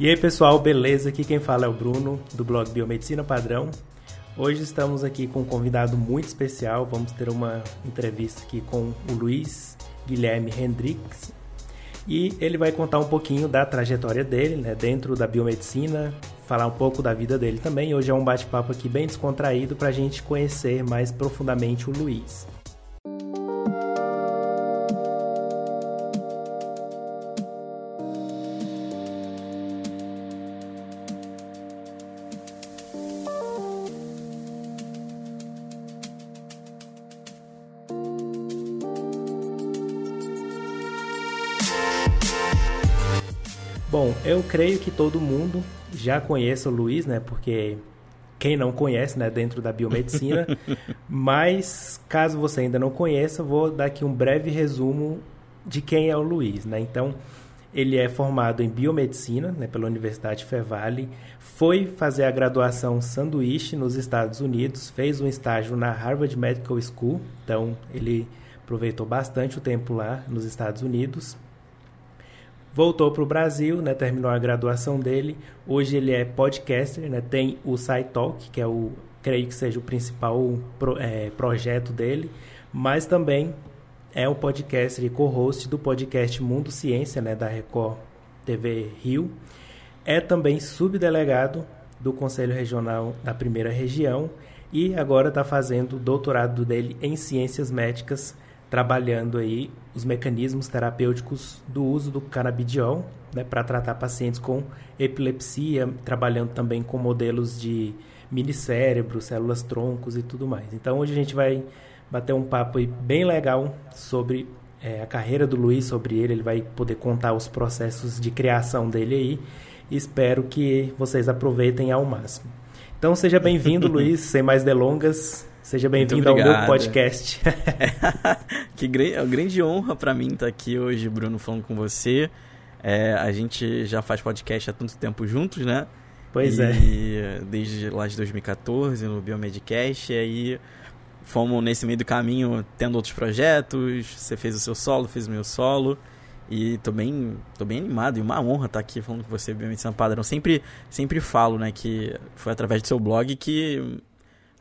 E aí pessoal, beleza? Aqui quem fala é o Bruno, do blog Biomedicina Padrão. Hoje estamos aqui com um convidado muito especial. Vamos ter uma entrevista aqui com o Luiz Guilherme Hendricks. E ele vai contar um pouquinho da trajetória dele, né, dentro da biomedicina, falar um pouco da vida dele também. Hoje é um bate-papo aqui bem descontraído para a gente conhecer mais profundamente o Luiz. Creio que todo mundo já conhece o Luiz, né? Porque quem não conhece, né, dentro da biomedicina. Mas caso você ainda não conheça, vou dar aqui um breve resumo de quem é o Luiz, né? Então, ele é formado em biomedicina, né, pela Universidade Fevale, foi fazer a graduação sanduíche nos Estados Unidos, fez um estágio na Harvard Medical School, então ele aproveitou bastante o tempo lá nos Estados Unidos voltou para o Brasil, né, terminou a graduação dele. Hoje ele é podcaster, né, tem o SciTalk, que é o, creio que seja o principal pro, é, projeto dele, mas também é o podcaster e co-host do podcast Mundo Ciência, né, da Record TV Rio. É também subdelegado do Conselho Regional da Primeira Região e agora está fazendo o doutorado dele em Ciências Médicas trabalhando aí os mecanismos terapêuticos do uso do canabidiol né, para tratar pacientes com epilepsia, trabalhando também com modelos de minicérebro, células troncos e tudo mais. Então hoje a gente vai bater um papo bem legal sobre é, a carreira do Luiz, sobre ele, ele vai poder contar os processos de criação dele aí. Espero que vocês aproveitem ao máximo. Então seja bem-vindo, Luiz, sem mais delongas. Seja bem-vindo ao meu podcast. que grande honra para mim estar aqui hoje, Bruno, falando com você. É, a gente já faz podcast há tanto tempo juntos, né? Pois e, é. Desde lá de 2014, no Biomedcast, e aí fomos nesse meio do caminho tendo outros projetos. Você fez o seu solo, fez o meu solo. E tô bem, tô bem animado e uma honra estar aqui falando com você, Biomedicina Padrão. Sempre, sempre falo, né, que foi através do seu blog que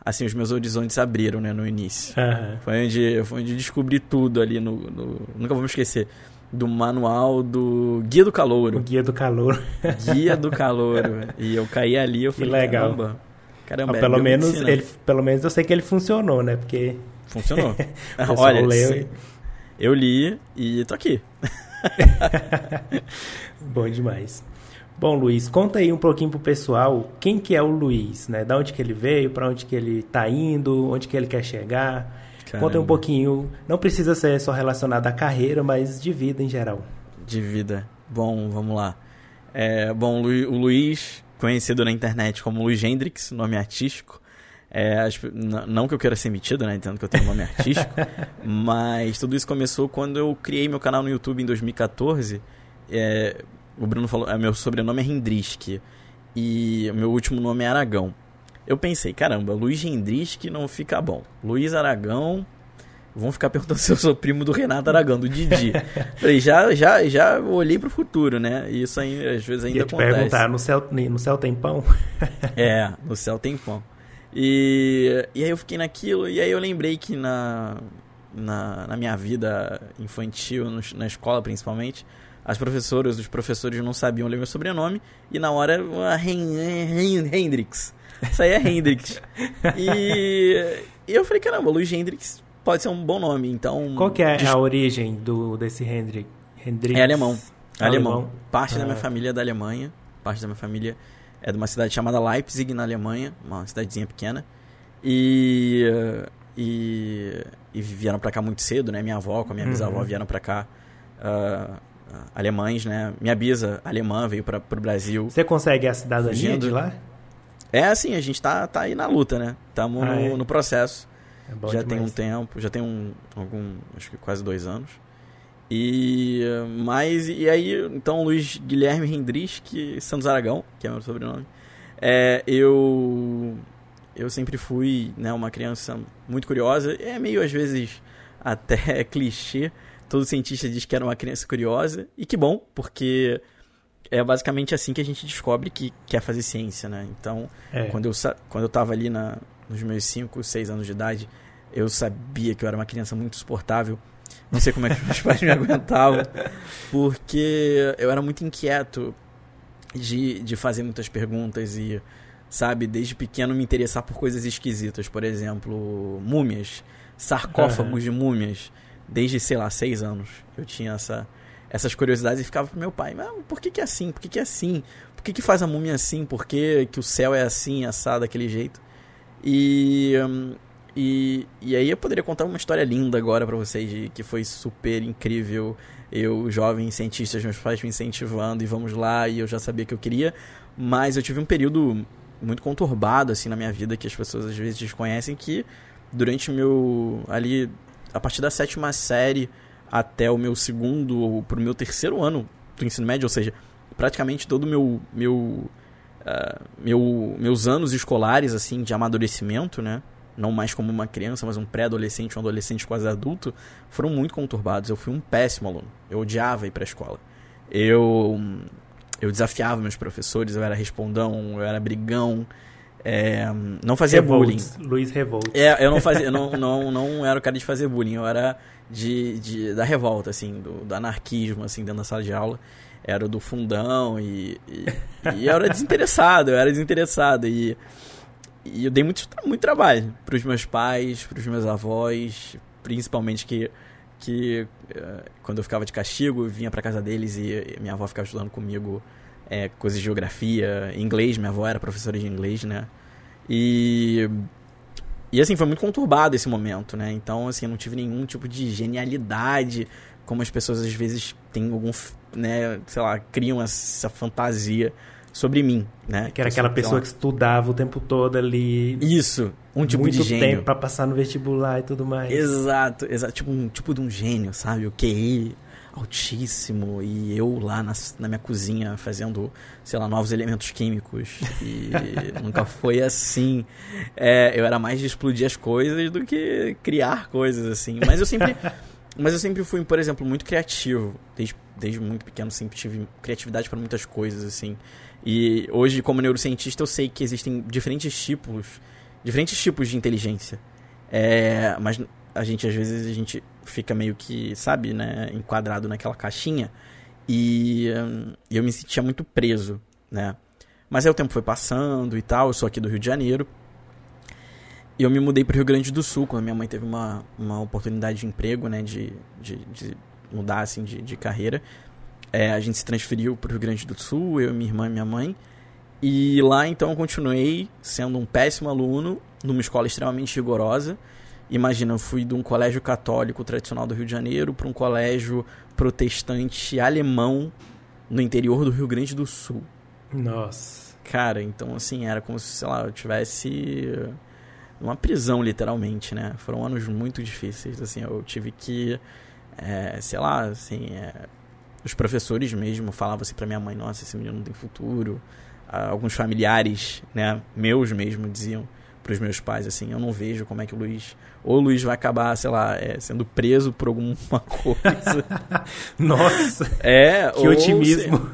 assim, os meus horizontes abriram, né, no início. Uhum. Foi, onde, foi onde descobri tudo ali no, no, Nunca vou me esquecer. Do manual do Guia do Calouro. O Guia do Calouro. Guia do Calouro. e eu caí ali eu falei, que legal. caramba. Caramba, ah, pelo, menos ele, pelo menos eu sei que ele funcionou, né? Porque. Funcionou. Olha, leu e... eu li e tô aqui. Bom demais. Bom, Luiz, conta aí um pouquinho pro pessoal quem que é o Luiz, né? Da onde que ele veio, para onde que ele tá indo, onde que ele quer chegar. Caramba. Conta aí um pouquinho, não precisa ser só relacionado à carreira, mas de vida em geral. De vida. Bom, vamos lá. É, bom, o Luiz, conhecido na internet como Luiz Hendrix, nome artístico. É, não que eu queira ser metido, né? Entendo que eu tenho um nome artístico. mas tudo isso começou quando eu criei meu canal no YouTube em 2014. É, o Bruno falou, é, meu sobrenome é Hendrisk e meu último nome é Aragão. Eu pensei, caramba, Luiz Hendrisk não fica bom. Luiz Aragão, vão ficar perguntando se eu sou primo do Renato Aragão, do Didi. Falei, já, já, já olhei pro futuro, né? Isso aí, às vezes ainda Ia te acontece. perguntar, no céu, no céu tem pão? é, no céu tem pão. E, e aí eu fiquei naquilo, e aí eu lembrei que na, na, na minha vida infantil, no, na escola principalmente, as professoras, os professores não sabiam ler meu sobrenome, e na hora, Hendrix. Isso aí é Hendrix. e, e eu falei, caramba, Luiz Hendrix pode ser um bom nome, então... Qual que é a origem do, desse Hendrix? Hendrix? É alemão. Alemão. alemão. Parte ah. da minha família é da Alemanha, parte da minha família é de uma cidade chamada Leipzig, na Alemanha, uma cidadezinha pequena. E, e, e vieram para cá muito cedo, né? Minha avó com a minha uhum. bisavó vieram para cá uh, alemães, né? Minha bisa alemã veio para o Brasil. Você consegue a cidadania fugindo. de lá? É assim, a gente tá, tá aí na luta, né? Estamos ah, no, é? no, processo. É já demais. tem um tempo, já tem um, algum, acho que quase dois anos. E mas e aí, então Luiz Guilherme Hendrick Santos Aragão, que é meu sobrenome. É, eu eu sempre fui, né, uma criança muito curiosa, é meio às vezes até clichê, todo cientista diz que era uma criança curiosa, e que bom, porque é basicamente assim que a gente descobre que quer fazer ciência, né? Então, é. quando, eu, quando eu tava ali na, nos meus 5, 6 anos de idade, eu sabia que eu era uma criança muito suportável. Não sei como é que meus pais me aguentavam, porque eu era muito inquieto de, de fazer muitas perguntas e, sabe, desde pequeno me interessar por coisas esquisitas. Por exemplo, múmias, sarcófagos uhum. de múmias. Desde, sei lá, seis anos eu tinha essa, essas curiosidades e ficava pro meu pai, mas por que, que é assim? Por que, que é assim? Por que, que faz a múmia assim? Por que, que o céu é assim, assado daquele jeito? E, hum, e, e aí eu poderia contar uma história linda agora para vocês, de, que foi super incrível. Eu, jovem cientista, meus pais me incentivando e vamos lá, e eu já sabia que eu queria. Mas eu tive um período muito conturbado assim na minha vida que as pessoas às vezes desconhecem que durante meu ali a partir da sétima série até o meu segundo ou pro meu terceiro ano do ensino médio, ou seja, praticamente todo o meu meu uh, meu meus anos escolares assim de amadurecimento, né? Não mais como uma criança, mas um pré-adolescente, um adolescente quase adulto, foram muito conturbados. Eu fui um péssimo aluno. Eu odiava ir para a escola. Eu eu desafiava meus professores, eu era respondão, eu era brigão, é, não fazia Revolt, bullying. Luiz Revolt. É, eu não fazia, eu não, não, não era o cara de fazer bullying, eu era de, de da revolta, assim, do, do anarquismo, assim, dentro da sala de aula. Era do fundão e, e, e eu era desinteressado, eu era desinteressado e, e eu dei muito, muito trabalho para os meus pais, para os meus avós, principalmente que que uh, quando eu ficava de castigo, eu vinha para casa deles e minha avó ficava estudando comigo é, coisas de geografia, inglês, minha avó era professora de inglês, né? E e assim, foi muito conturbado esse momento, né? Então, assim, eu não tive nenhum tipo de genialidade, como as pessoas às vezes têm algum, né, sei lá, criam essa fantasia sobre mim, né? Que era aquela pessoa que estudava o tempo todo ali. Isso, um tipo muito de gênio. tempo para passar no vestibular e tudo mais. Exato, exato, tipo um tipo de um gênio, sabe? O QI altíssimo e eu lá na, na minha cozinha fazendo, sei lá, novos elementos químicos. E nunca foi assim. É, eu era mais de explodir as coisas do que criar coisas assim. Mas eu sempre. mas eu sempre fui, por exemplo, muito criativo. Desde, desde muito pequeno sempre tive criatividade para muitas coisas assim. E hoje, como neurocientista, eu sei que existem diferentes tipos, diferentes tipos de inteligência. É, mas a gente às vezes a gente fica meio que, sabe, né, enquadrado naquela caixinha e hum, eu me sentia muito preso, né? Mas aí o tempo foi passando e tal, eu sou aqui do Rio de Janeiro. E eu me mudei para o Rio Grande do Sul, quando minha mãe teve uma, uma oportunidade de emprego, né, de, de, de mudar, assim, de, de carreira. É, a gente se transferiu para o Rio Grande do Sul, eu, minha irmã e minha mãe. E lá, então, eu continuei sendo um péssimo aluno, numa escola extremamente rigorosa. Imagina, eu fui de um colégio católico tradicional do Rio de Janeiro para um colégio protestante alemão no interior do Rio Grande do Sul. Nossa. Cara, então assim, era como se, sei lá, eu tivesse uma prisão, literalmente, né? Foram anos muito difíceis, assim, eu tive que, é, sei lá, assim, é, os professores mesmo falavam assim pra minha mãe, nossa, esse menino não tem futuro. Ah, alguns familiares, né, meus mesmo, diziam, pros meus pais, assim, eu não vejo como é que o Luiz. Ou o Luiz vai acabar, sei lá, é, sendo preso por alguma coisa. Nossa! É, que otimismo.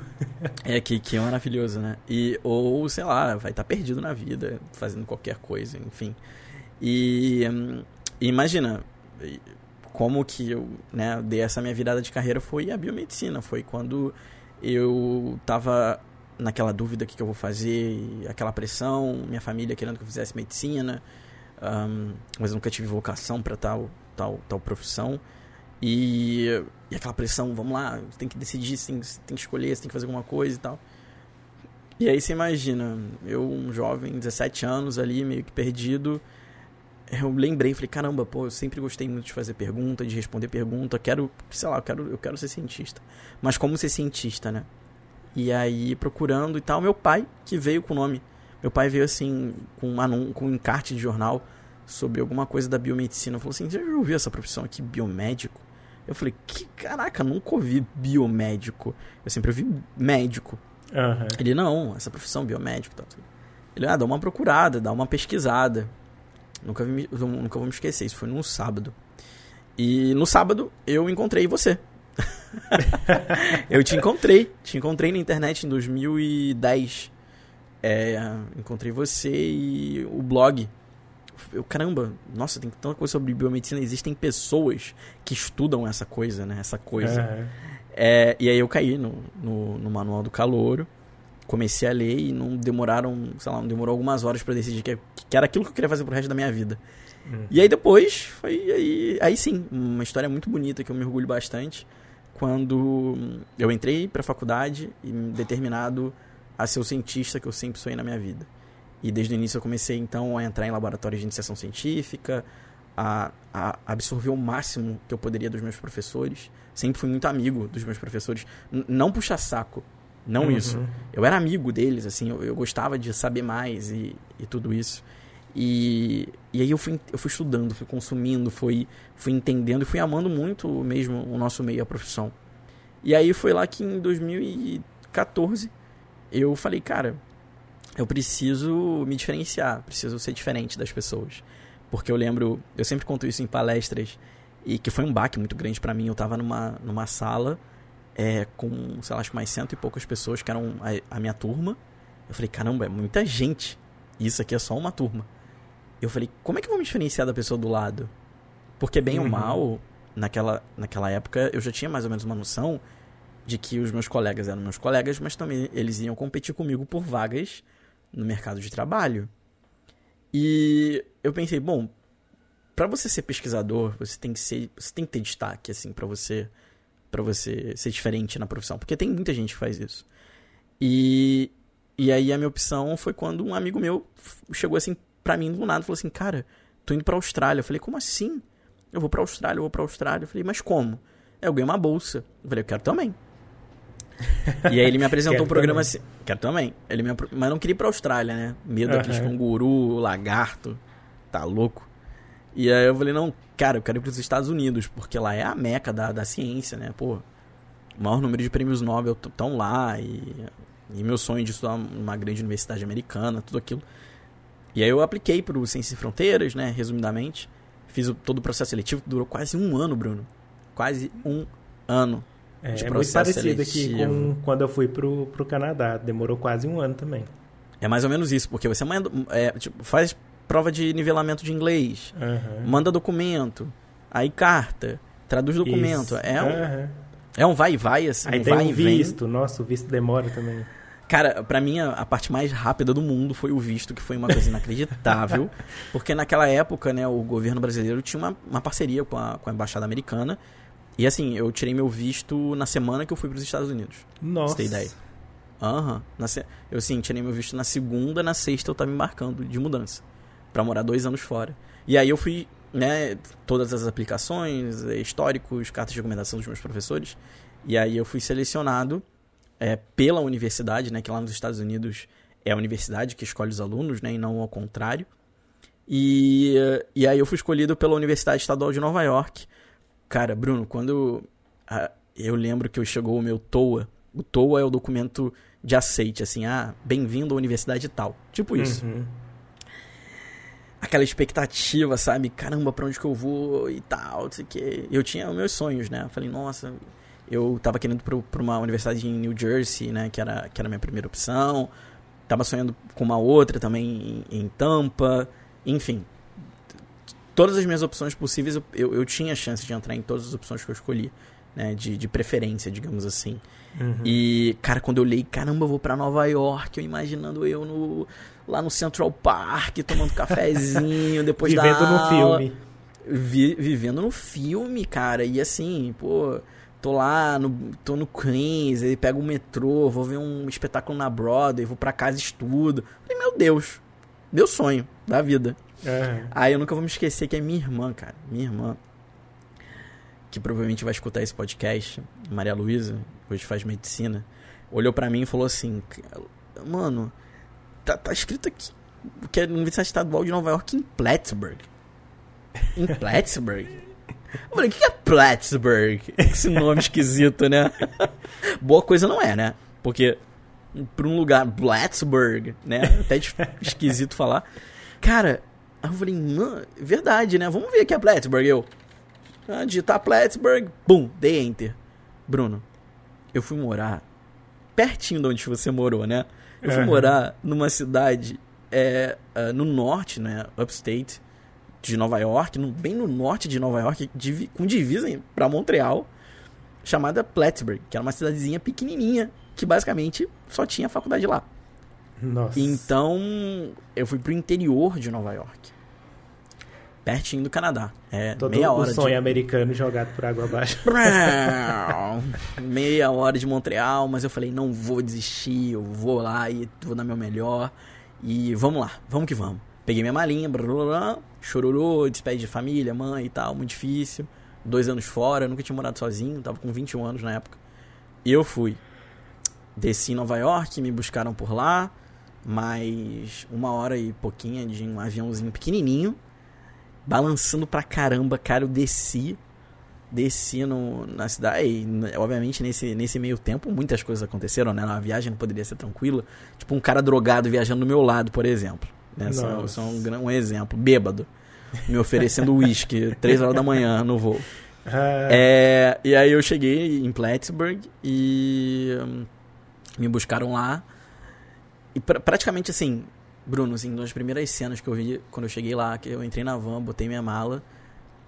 é, que, que é maravilhoso, né? E, ou, sei lá, vai estar tá perdido na vida, fazendo qualquer coisa, enfim. E, e imagina, como que eu né, dei essa minha virada de carreira foi a biomedicina. Foi quando eu tava naquela dúvida o que, que eu vou fazer, aquela pressão, minha família querendo que eu fizesse medicina, um, mas eu nunca tive vocação para tal, tal, tal profissão. E, e, aquela pressão, vamos lá, tem que decidir, tem, tem que escolher, tem que fazer alguma coisa e tal. E aí você imagina, eu, um jovem, 17 anos ali, meio que perdido, eu lembrei, falei, caramba, pô, eu sempre gostei muito de fazer pergunta, de responder pergunta, quero, sei lá, eu quero, eu quero ser cientista. Mas como ser cientista, né? E aí, procurando e tal, meu pai, que veio com o nome. Meu pai veio assim, com um, anúncio, com um encarte de jornal sobre alguma coisa da biomedicina. Falou assim: Você já ouviu essa profissão aqui, biomédico? Eu falei: Que caraca, nunca ouvi biomédico. Eu sempre ouvi médico. Uhum. Ele: Não, essa profissão, biomédico. Tal. Ele: Ah, dá uma procurada, dá uma pesquisada. Nunca, vi, nunca vou me esquecer, isso foi num sábado. E no sábado eu encontrei você. eu te encontrei. Te encontrei na internet em 2010. É, encontrei você e o blog. Eu, caramba, nossa, tem tanta coisa sobre biomedicina. Existem pessoas que estudam essa coisa, né? Essa coisa. Uhum. É, e aí eu caí no, no, no, manual do calouro. Comecei a ler e não demoraram, sei lá, não demorou algumas horas para decidir que, que era aquilo que eu queria fazer pro resto da minha vida. Uhum. E aí depois, foi aí, aí sim, uma história muito bonita que eu me orgulho bastante. Quando eu entrei pra faculdade e determinado a ser o cientista que eu sempre sonhei na minha vida. E desde o início eu comecei então a entrar em laboratórios de iniciação científica, a, a absorver o máximo que eu poderia dos meus professores. Sempre fui muito amigo dos meus professores. N não puxa saco, não uhum. isso. Eu era amigo deles, assim, eu, eu gostava de saber mais e, e tudo isso. E, e aí eu fui, eu fui estudando, fui consumindo, fui, fui entendendo e fui amando muito mesmo o nosso meio, a profissão. E aí foi lá que em 2014 eu falei, cara, eu preciso me diferenciar, preciso ser diferente das pessoas. Porque eu lembro, eu sempre conto isso em palestras, e que foi um baque muito grande para mim. Eu tava numa, numa sala é, com, sei lá, acho que mais cento e poucas pessoas que eram a, a minha turma. Eu falei, caramba, é muita gente. Isso aqui é só uma turma. Eu falei, como é que eu vou me diferenciar da pessoa do lado? Porque, bem uhum. ou mal, naquela, naquela época eu já tinha mais ou menos uma noção de que os meus colegas eram meus colegas, mas também eles iam competir comigo por vagas no mercado de trabalho. E eu pensei, bom, para você ser pesquisador, você tem que ser, você tem que ter destaque assim para você para você ser diferente na profissão, porque tem muita gente que faz isso. E e aí a minha opção foi quando um amigo meu chegou assim para mim do nada, falou assim: "Cara, tô indo para Austrália". Eu falei: "Como assim?" Eu vou para Austrália, eu vou para Austrália. Eu falei: "Mas como?" Eu ganhei uma bolsa. Eu falei: "Eu quero também". e aí ele me apresentou um programa também. assim. Quero também. Ele me, mas não queria ir pra Austrália, né? Medo uhum. daqueles canguru, lagarto. Tá louco. E aí eu falei, não, cara, eu quero ir pros Estados Unidos, porque lá é a meca da, da ciência, né? Pô, o maior número de prêmios Nobel estão lá e, e meu sonho de estudar numa grande universidade americana, tudo aquilo. E aí eu apliquei pro Ciências e Fronteiras, né? Resumidamente. Fiz o, todo o processo seletivo, que durou quase um ano, Bruno. Quase um ano. É, é muito parecido seletivo. aqui com quando eu fui pro, pro Canadá. Demorou quase um ano também. É mais ou menos isso, porque você manda, é, tipo, faz prova de nivelamento de inglês, uhum. manda documento, aí carta, traduz documento. Isso. É um, uhum. é um vai e vai, assim. Aí um tem vai um visto, nossa, o visto demora também. Cara, pra mim a, a, parte mais rápida do mundo foi o visto, que foi uma coisa inacreditável. porque naquela época, né, o governo brasileiro tinha uma, uma parceria com a, com a Embaixada Americana. E assim, eu tirei meu visto na semana que eu fui para os Estados Unidos. Nossa. Você tem ideia? Aham. Uhum. Eu sim, tirei meu visto na segunda, na sexta eu tava embarcando de mudança. para morar dois anos fora. E aí eu fui, né, todas as aplicações, eh, históricos, cartas de recomendação dos meus professores. E aí eu fui selecionado é, pela universidade, né, que lá nos Estados Unidos é a universidade que escolhe os alunos, né, e não ao contrário. E, e aí eu fui escolhido pela Universidade Estadual de Nova York Cara, Bruno, quando a, eu lembro que eu chegou o meu TOA, o TOA é o documento de aceite, assim, ah, bem-vindo à universidade tal. Tipo isso. Uhum. Aquela expectativa, sabe? Caramba, pra onde que eu vou e tal, não sei o quê. Eu tinha meus sonhos, né? Eu falei, nossa, eu tava querendo ir pra uma universidade em New Jersey, né? Que era, que era a minha primeira opção. Tava sonhando com uma outra também em, em Tampa. Enfim, todas as minhas opções possíveis, eu, eu, eu, tinha chance de entrar em todas as opções que eu escolhi, né? De, de preferência, digamos assim. Uhum. E, cara, quando eu li, caramba, eu vou para Nova York, eu imaginando eu no, lá no Central Park, tomando cafezinho, depois vivendo da no filme. Vi, vivendo no filme, cara. E assim, pô, tô lá, no, tô no Queens, aí pego o metrô, vou ver um espetáculo na Broadway, vou para casa estudo. Falei, meu Deus, meu sonho da vida. É. Aí eu nunca vou me esquecer que é minha irmã, cara. Minha irmã. Que provavelmente vai escutar esse podcast. Maria Luísa, hoje faz medicina. Olhou para mim e falou assim: Mano, tá, tá escrito aqui que é a Universidade Estadual de Nova York em Plattsburgh. Em Plattsburgh? Eu falei, o que é Plattsburgh? Esse nome esquisito, né? Boa coisa não é, né? Porque pra um lugar, Plattsburgh, né? Até esquisito falar. Cara, Aí eu falei, verdade, né? Vamos ver aqui a Plattsburgh. Eu, ah, digitar Plattsburgh, bum, dei enter. Bruno, eu fui morar pertinho de onde você morou, né? Eu fui Aham. morar numa cidade é, ah, no norte, né? Upstate de Nova York, no- bem no norte de Nova York, divi- com divisa pra Montreal, chamada Plattsburgh, que era uma cidadezinha pequenininha, que basicamente só tinha faculdade lá. Nossa. Então, eu fui pro interior de Nova York. Pertinho do Canadá. É, Todo meia o hora sonho de... americano jogado por água abaixo. meia hora de Montreal, mas eu falei, não vou desistir, eu vou lá e vou dar meu melhor. E vamos lá, vamos que vamos. Peguei minha malinha, blá, blá, blá, chororô, despede de família, mãe e tal, muito difícil. Dois anos fora, nunca tinha morado sozinho, tava com 21 anos na época. E eu fui. Desci em Nova York, me buscaram por lá, mais uma hora e pouquinha de um aviãozinho pequenininho, balançando pra caramba, cara, eu desci desci no, na cidade. E, obviamente, nesse, nesse meio tempo, muitas coisas aconteceram, né? A viagem não poderia ser tranquila. Tipo, um cara drogado viajando do meu lado, por exemplo. Né? Nossa. só um, um exemplo. Bêbado. Me oferecendo uísque, três horas da manhã no voo. Ah, É, e aí eu cheguei em Plattsburgh e hum, me buscaram lá. E pra- praticamente assim, Bruno, assim, uma das primeiras cenas que eu vi quando eu cheguei lá, que eu entrei na van, botei minha mala,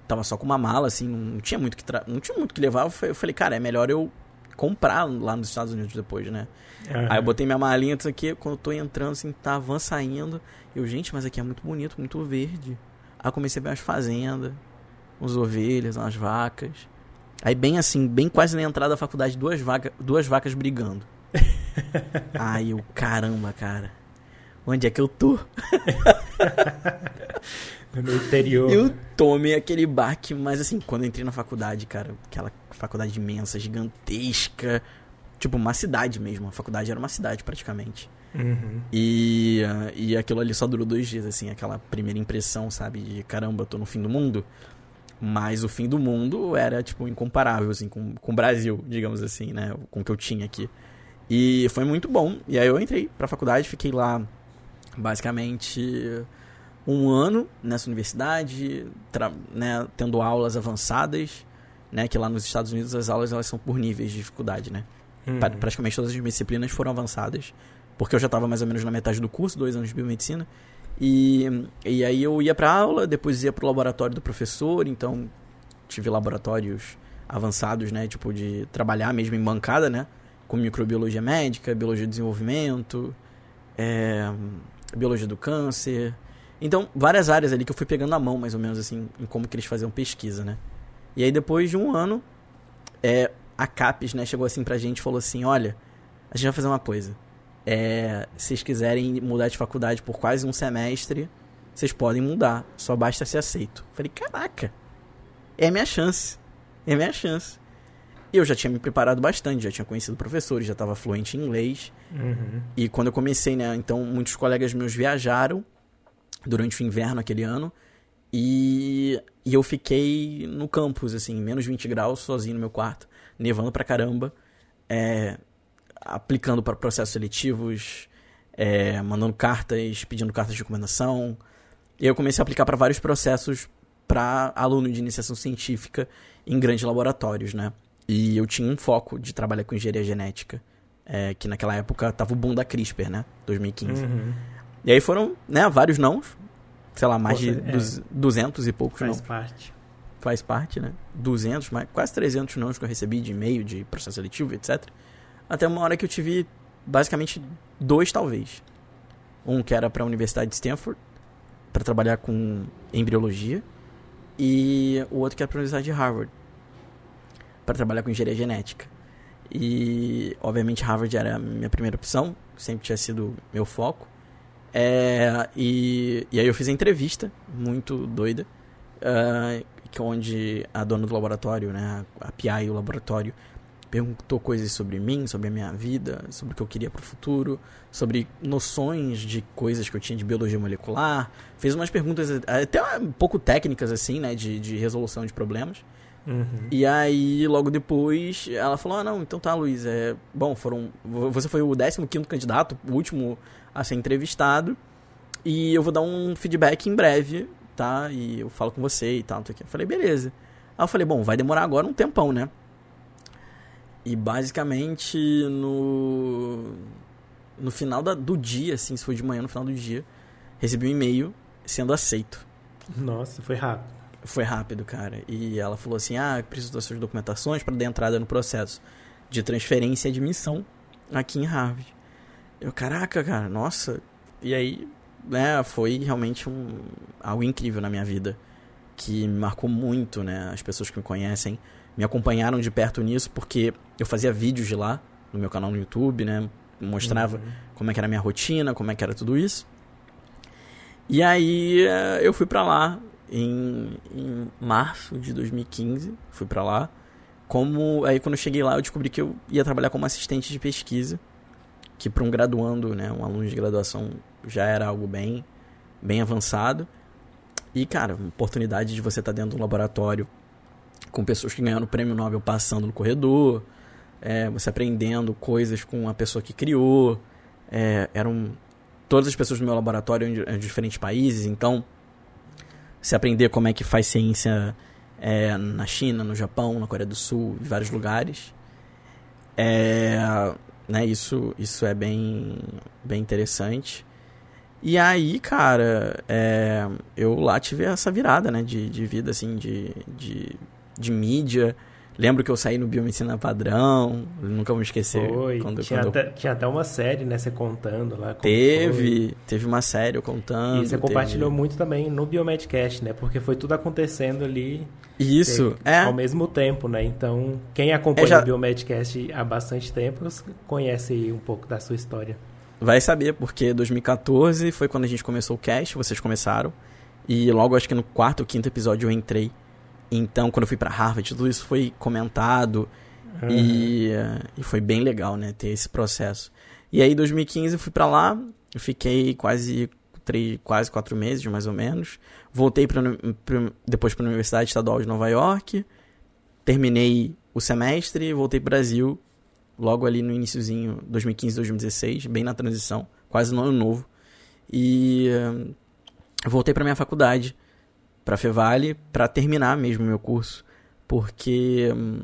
tava só com uma mala, assim, não tinha muito que, não tinha muito que levar. Eu falei, cara, é melhor eu comprar lá nos Estados Unidos depois, né? aham. Aí eu botei minha malinha, isso aqui, quando eu tô entrando, assim, tá a van saindo. Eu, gente, mas aqui é muito bonito, muito verde. Aí eu comecei a ver umas fazendas, uns ovelhas, umas vacas. Aí bem assim, bem quase na entrada da faculdade, duas, vaca, duas vacas brigando. Aí eu, caramba, cara. Onde é que eu tô? No interior. Eu tomei aquele baque, mas assim, quando entrei na faculdade, cara, aquela faculdade imensa, gigantesca, tipo uma cidade mesmo, a faculdade era uma cidade praticamente. Uhum. E, ah, e aquilo ali só durou dois dias, assim, aquela primeira impressão, sabe, de caramba, tô no fim do mundo. Mas o fim do mundo era, tipo, incomparável, assim, com, com o Brasil, digamos assim, né, com o que eu tinha aqui. E foi muito bom. E aí eu entrei pra faculdade, fiquei lá basicamente um ano nessa universidade, né, tendo aulas avançadas, né, que lá nos Estados Unidos as aulas elas são por níveis de dificuldade, né. Uhum. Praticamente todas as disciplinas foram avançadas. Porque eu já estava mais ou menos na metade do curso, dois anos de biomedicina. E, e aí eu ia para aula, depois ia para o laboratório do professor. Então tive laboratórios avançados, né? Tipo de trabalhar mesmo em bancada, né? Com microbiologia médica, biologia do desenvolvimento, é, biologia do câncer. Então, várias áreas ali que eu fui pegando na mão, mais ou menos assim, em como que eles faziam pesquisa, né? E aí depois de um ano, é, a CAPES, né, chegou assim pra gente e falou assim, olha, a gente vai fazer uma coisa. É, se vocês quiserem mudar de faculdade por quase um semestre, vocês podem mudar. Só basta ser aceito. Falei, caraca, é a minha chance. É a minha chance. E eu já tinha me preparado bastante, já tinha conhecido professores, já estava fluente em inglês. Uhum. E quando eu comecei, né, então muitos colegas meus viajaram durante o inverno aquele ano. E, e eu fiquei no campus, assim, menos 20 graus, sozinho no meu quarto, nevando pra caramba, é, aplicando para processos seletivos, é, mandando cartas, pedindo cartas de recomendação. E eu comecei a aplicar para vários processos para aluno de iniciação científica em grandes laboratórios, né? E eu tinha um foco de trabalhar com engenharia genética, é, que naquela época tava o boom da CRISPR, né? 2015. Uhum. E aí foram, né, vários nãos, sei lá, mais de é. duz- 200 e poucos Faz não. parte. Faz parte, né? 200, mais, quase 300 nãos que eu recebi de e-mail, de processo seletivo, etc. Até uma hora que eu tive, basicamente, dois talvez. Um que era para a Universidade de Stanford, para trabalhar com embriologia, e o outro que era para a Universidade de Harvard, para trabalhar com engenharia genética. E, obviamente, Harvard era a minha primeira opção, sempre tinha sido meu foco. É, e, e aí eu fiz a entrevista, muito doida, que onde a dona do laboratório, né, a PI, o laboratório, perguntou coisas sobre mim, sobre a minha vida, sobre o que eu queria para o futuro, sobre noções de coisas que eu tinha de biologia molecular. Fez umas perguntas até um pouco técnicas, assim, né, de, de resolução de problemas. Uhum. E aí, logo depois, ela falou: Ah, não, então tá, Luiz. É, bom, foram. Você foi o 15 candidato, o último a ser entrevistado. E eu vou dar um feedback em breve, tá? E eu falo com você e tal. não sei o quê. Eu falei, beleza. Aí eu falei, bom, vai demorar agora um tempão, né? E basicamente no no final da, do dia, assim, se foi de manhã, no final do dia, recebi um e-mail sendo aceito. Nossa, foi rápido. Foi rápido, cara. E ela falou assim: "Ah, preciso das suas documentações para dar entrada no processo de transferência e admissão aqui em Harvard". Eu, caraca, cara, nossa. E aí, né, foi realmente um algo incrível na minha vida que me marcou muito, né? As pessoas que me conhecem me acompanharam de perto nisso porque eu fazia vídeos de lá no meu canal no YouTube, né? Mostrava uhum. como é que era a minha rotina, como é que era tudo isso. E aí eh, eu fui para lá em, em março de 2015, fui para lá. Como aí quando eu cheguei lá eu descobri que eu ia trabalhar como assistente de pesquisa, que para um graduando, né, um aluno de graduação já era algo bem bem avançado. E cara, oportunidade de você estar tá dentro de um laboratório com pessoas que ganharam o prêmio Nobel passando no corredor, é, você aprendendo coisas com a pessoa que criou. É, eram todas as pessoas do meu laboratório em, diferentes países, então se aprender como é que faz ciência é, na China, no Japão, na Coreia do Sul, em vários lugares. É, né, isso, isso é bem, bem interessante. E aí, cara, é, eu lá tive essa virada, né, de, de vida, assim, de, de, de mídia. Lembro que eu saí no Biomedicina Padrão, nunca vou me esquecer. Foi, quando, tinha, quando até, eu... tinha até uma série, né, você contando lá. Teve, foi. teve uma série eu contando. E você compartilhou teve... muito também no Biomedcast, né, porque foi tudo acontecendo ali. Isso, é. Ao mesmo tempo, né, então quem acompanha é já... o Biomedcast há bastante tempo conhece um pouco da sua história. Vai saber, porque 2014 foi quando a gente começou o cast, vocês começaram, e logo acho que no quarto ou quinto episódio eu entrei então, quando eu fui para Harvard, tudo isso foi comentado uhum. e, e foi bem legal, né, ter esse processo. E aí, em 2015, eu fui para lá, eu fiquei quase três, quase quatro meses, mais ou menos. Voltei pra, pra depois para a Universidade Estadual de Nova York, terminei o semestre, voltei para o Brasil, logo ali no iníciozinho, 2015, 2016, bem na transição, quase no ano novo. E uh, voltei para minha faculdade para Fevale para terminar mesmo meu curso, porque hum,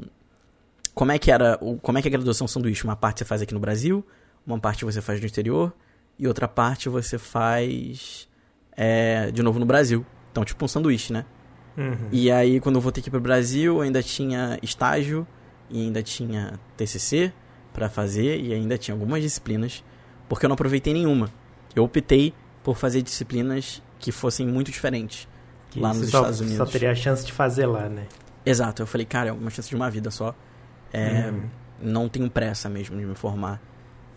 como é que era, como é que é a graduação sanduíche? Uma parte você faz aqui no Brasil, uma parte você faz no exterior e outra parte você faz é, de novo no Brasil. Então, tipo um sanduíche, né? Uhum. E aí, quando eu voltei aqui para o Brasil, ainda tinha estágio e ainda tinha TCC para fazer e ainda tinha algumas disciplinas, porque eu não aproveitei nenhuma. Eu optei por fazer disciplinas que fossem muito diferentes. Que lá nos só, Estados Unidos. Só teria a chance de fazer lá, né? Exato. Eu falei, cara, é uma chance de uma vida só. É, uhum. Não tenho pressa mesmo de me formar.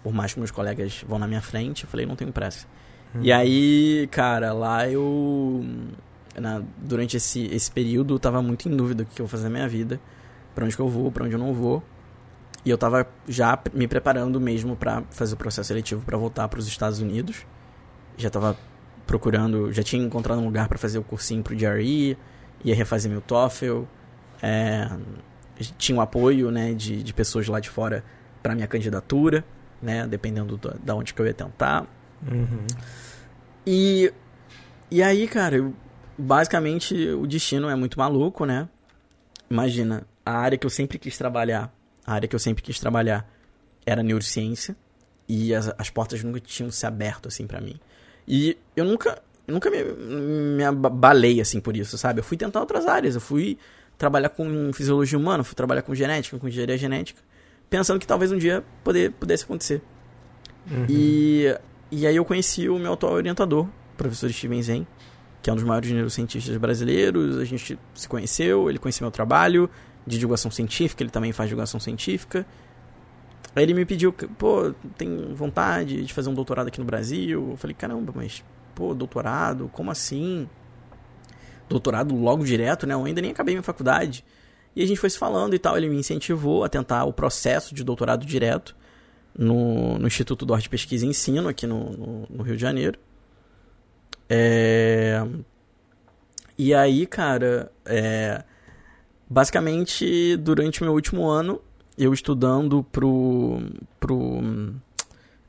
Por mais que meus colegas vão na minha frente, eu falei, não tenho pressa. Uhum. E aí, cara, lá eu. Na, durante esse, esse período, eu tava muito em dúvida do que eu vou fazer na minha vida. Pra onde que eu vou, pra onde eu não vou. E eu tava já me preparando mesmo para fazer o processo seletivo para voltar para os Estados Unidos. Já tava procurando, já tinha encontrado um lugar para fazer o cursinho pro GRE, ia refazer meu TOEFL, é, tinha o um apoio, né, de, de pessoas lá de fora para minha candidatura, né, dependendo do, da onde que eu ia tentar. Uhum. E, e aí, cara, eu, basicamente o destino é muito maluco, né? Imagina, a área que eu sempre quis trabalhar, a área que eu sempre quis trabalhar era neurociência e as, as portas nunca tinham se aberto assim para mim. E eu nunca, eu nunca me, me abalei assim por isso, sabe? Eu fui tentar outras áreas, eu fui trabalhar com fisiologia humana, fui trabalhar com genética, com engenharia genética, pensando que talvez um dia poder, pudesse acontecer. Uhum. E, e aí eu conheci o meu atual orientador, o professor Steven Zen, que é um dos maiores neurocientistas brasileiros. A gente se conheceu, ele conheceu meu trabalho de divulgação científica, ele também faz divulgação científica. Aí ele me pediu, pô, tem vontade de fazer um doutorado aqui no Brasil? Eu falei, caramba, mas, pô, doutorado? Como assim? Doutorado logo direto, né? Eu ainda nem acabei minha faculdade. E a gente foi se falando e tal. Ele me incentivou a tentar o processo de doutorado direto no, no Instituto Dor de Pesquisa e Ensino, aqui no, no, no Rio de Janeiro. É... E aí, cara, é... basicamente, durante o meu último ano, eu estudando pro. pro.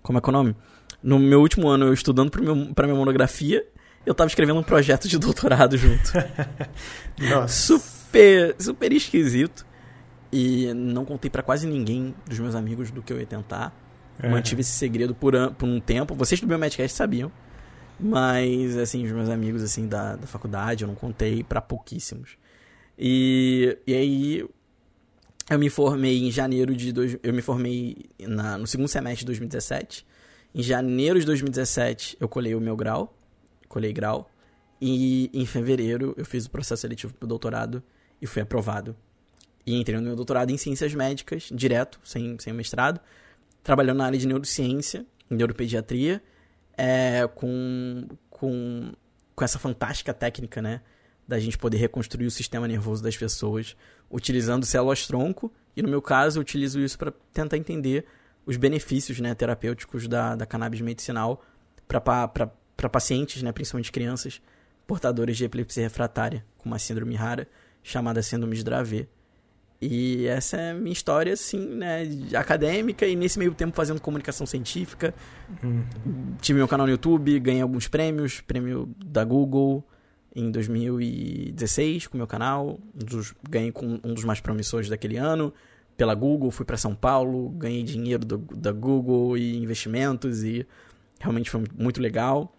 Como é que é o nome? No meu último ano, eu estudando pro meu, pra minha monografia, eu tava escrevendo um projeto de doutorado junto. Nossa. Super, super esquisito. e não contei para quase ninguém dos meus amigos do que eu ia tentar. Uhum. Mantive esse segredo por, por um tempo. Vocês do Biomedcast sabiam. Mas, assim, os meus amigos, assim, da, da faculdade, eu não contei para pouquíssimos. E, e aí, eu me formei em janeiro de... Dois, eu me formei na, no segundo semestre de 2017. Em janeiro de 2017, eu colhei o meu grau. Colhei grau. E em fevereiro, eu fiz o processo seletivo para o doutorado e fui aprovado. E entrei no meu doutorado em ciências médicas, direto, sem, sem mestrado, trabalhando na área de neurociência, em neuropediatria, é, com, com, com essa fantástica técnica, né? Da gente poder reconstruir o sistema nervoso das pessoas utilizando células-tronco. E no meu caso, eu utilizo isso para tentar entender os benefícios né, terapêuticos da, da cannabis medicinal para pacientes, né, principalmente crianças, portadores de epilepsia refratária, com uma síndrome rara chamada síndrome de Dravet. E essa é a minha história, assim, né, acadêmica e nesse meio tempo fazendo comunicação científica. Uhum. Tive meu canal no YouTube, ganhei alguns prêmios, prêmio da Google em 2016 com meu canal, um dos, ganhei com um dos mais promissores daquele ano pela Google, fui para São Paulo, ganhei dinheiro do, da Google e investimentos e realmente foi muito legal.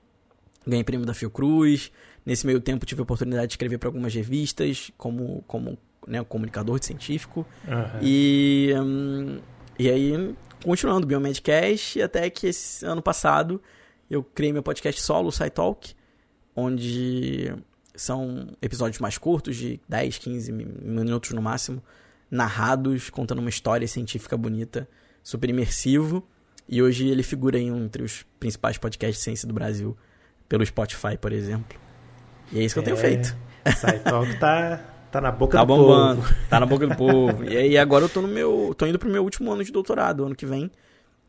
Ganhei prêmio da Fiocruz. Nesse meio tempo tive a oportunidade de escrever para algumas revistas como como né, comunicador de científico. Uhum. E, um, e aí, continuando, Biomedcast, até que esse ano passado eu criei meu podcast solo, o SciTalk, onde são episódios mais curtos, de 10, 15 minutos no máximo, narrados, contando uma história científica bonita, super imersivo. E hoje ele figura em um, entre os principais podcasts de ciência do Brasil, pelo Spotify, por exemplo. E é isso que é, eu tenho é, feito. SciTalk tá Tá na boca tá do bombando, povo. Tá na boca do povo. E aí agora eu tô no meu. tô indo pro meu último ano de doutorado. Ano que vem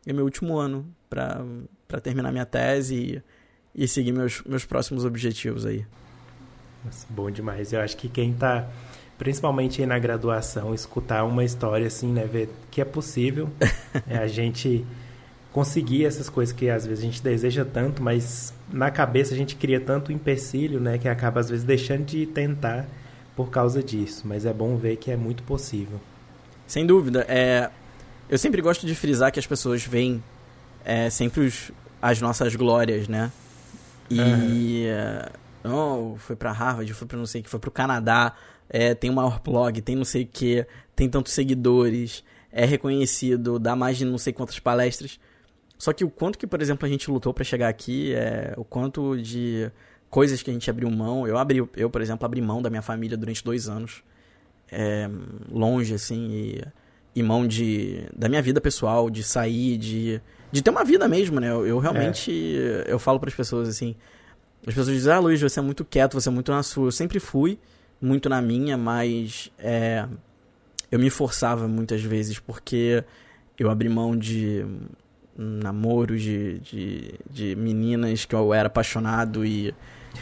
é meu último ano pra terminar minha tese e, e seguir meus, meus próximos objetivos aí. Nossa, bom demais. Eu acho que quem tá, principalmente aí na graduação, escutar uma história assim, né? Ver que é possível é a gente conseguir essas coisas que às vezes a gente deseja tanto, mas na cabeça a gente cria tanto empecilho, né? Que acaba às vezes deixando de tentar por causa disso, mas é bom ver que é muito possível. Sem dúvida. É, eu sempre gosto de frisar que as pessoas veem é, sempre os, as nossas glórias, né? E. Uhum. Oh, foi pra Harvard, foi pra não sei o que, foi pro Canadá, é, tem o maior blog, tem não sei o que, tem tantos seguidores, é reconhecido, dá mais de não sei quantas palestras. Só que o quanto que, por exemplo, a gente lutou para chegar aqui, é, o quanto de coisas que a gente abriu mão. Eu, abri, eu por exemplo, abri mão da minha família durante dois anos. É, longe, assim, e, e, mão de, da minha vida pessoal, de sair, de, de ter uma vida mesmo, né? Eu, eu realmente, é. eu falo para as pessoas, assim, as pessoas dizem, ah, Luiz, você é muito quieto, você é muito na sua. Eu sempre fui muito na minha, mas é, eu me forçava muitas vezes, porque eu abri mão de namoros de, de, de meninas que eu era apaixonado e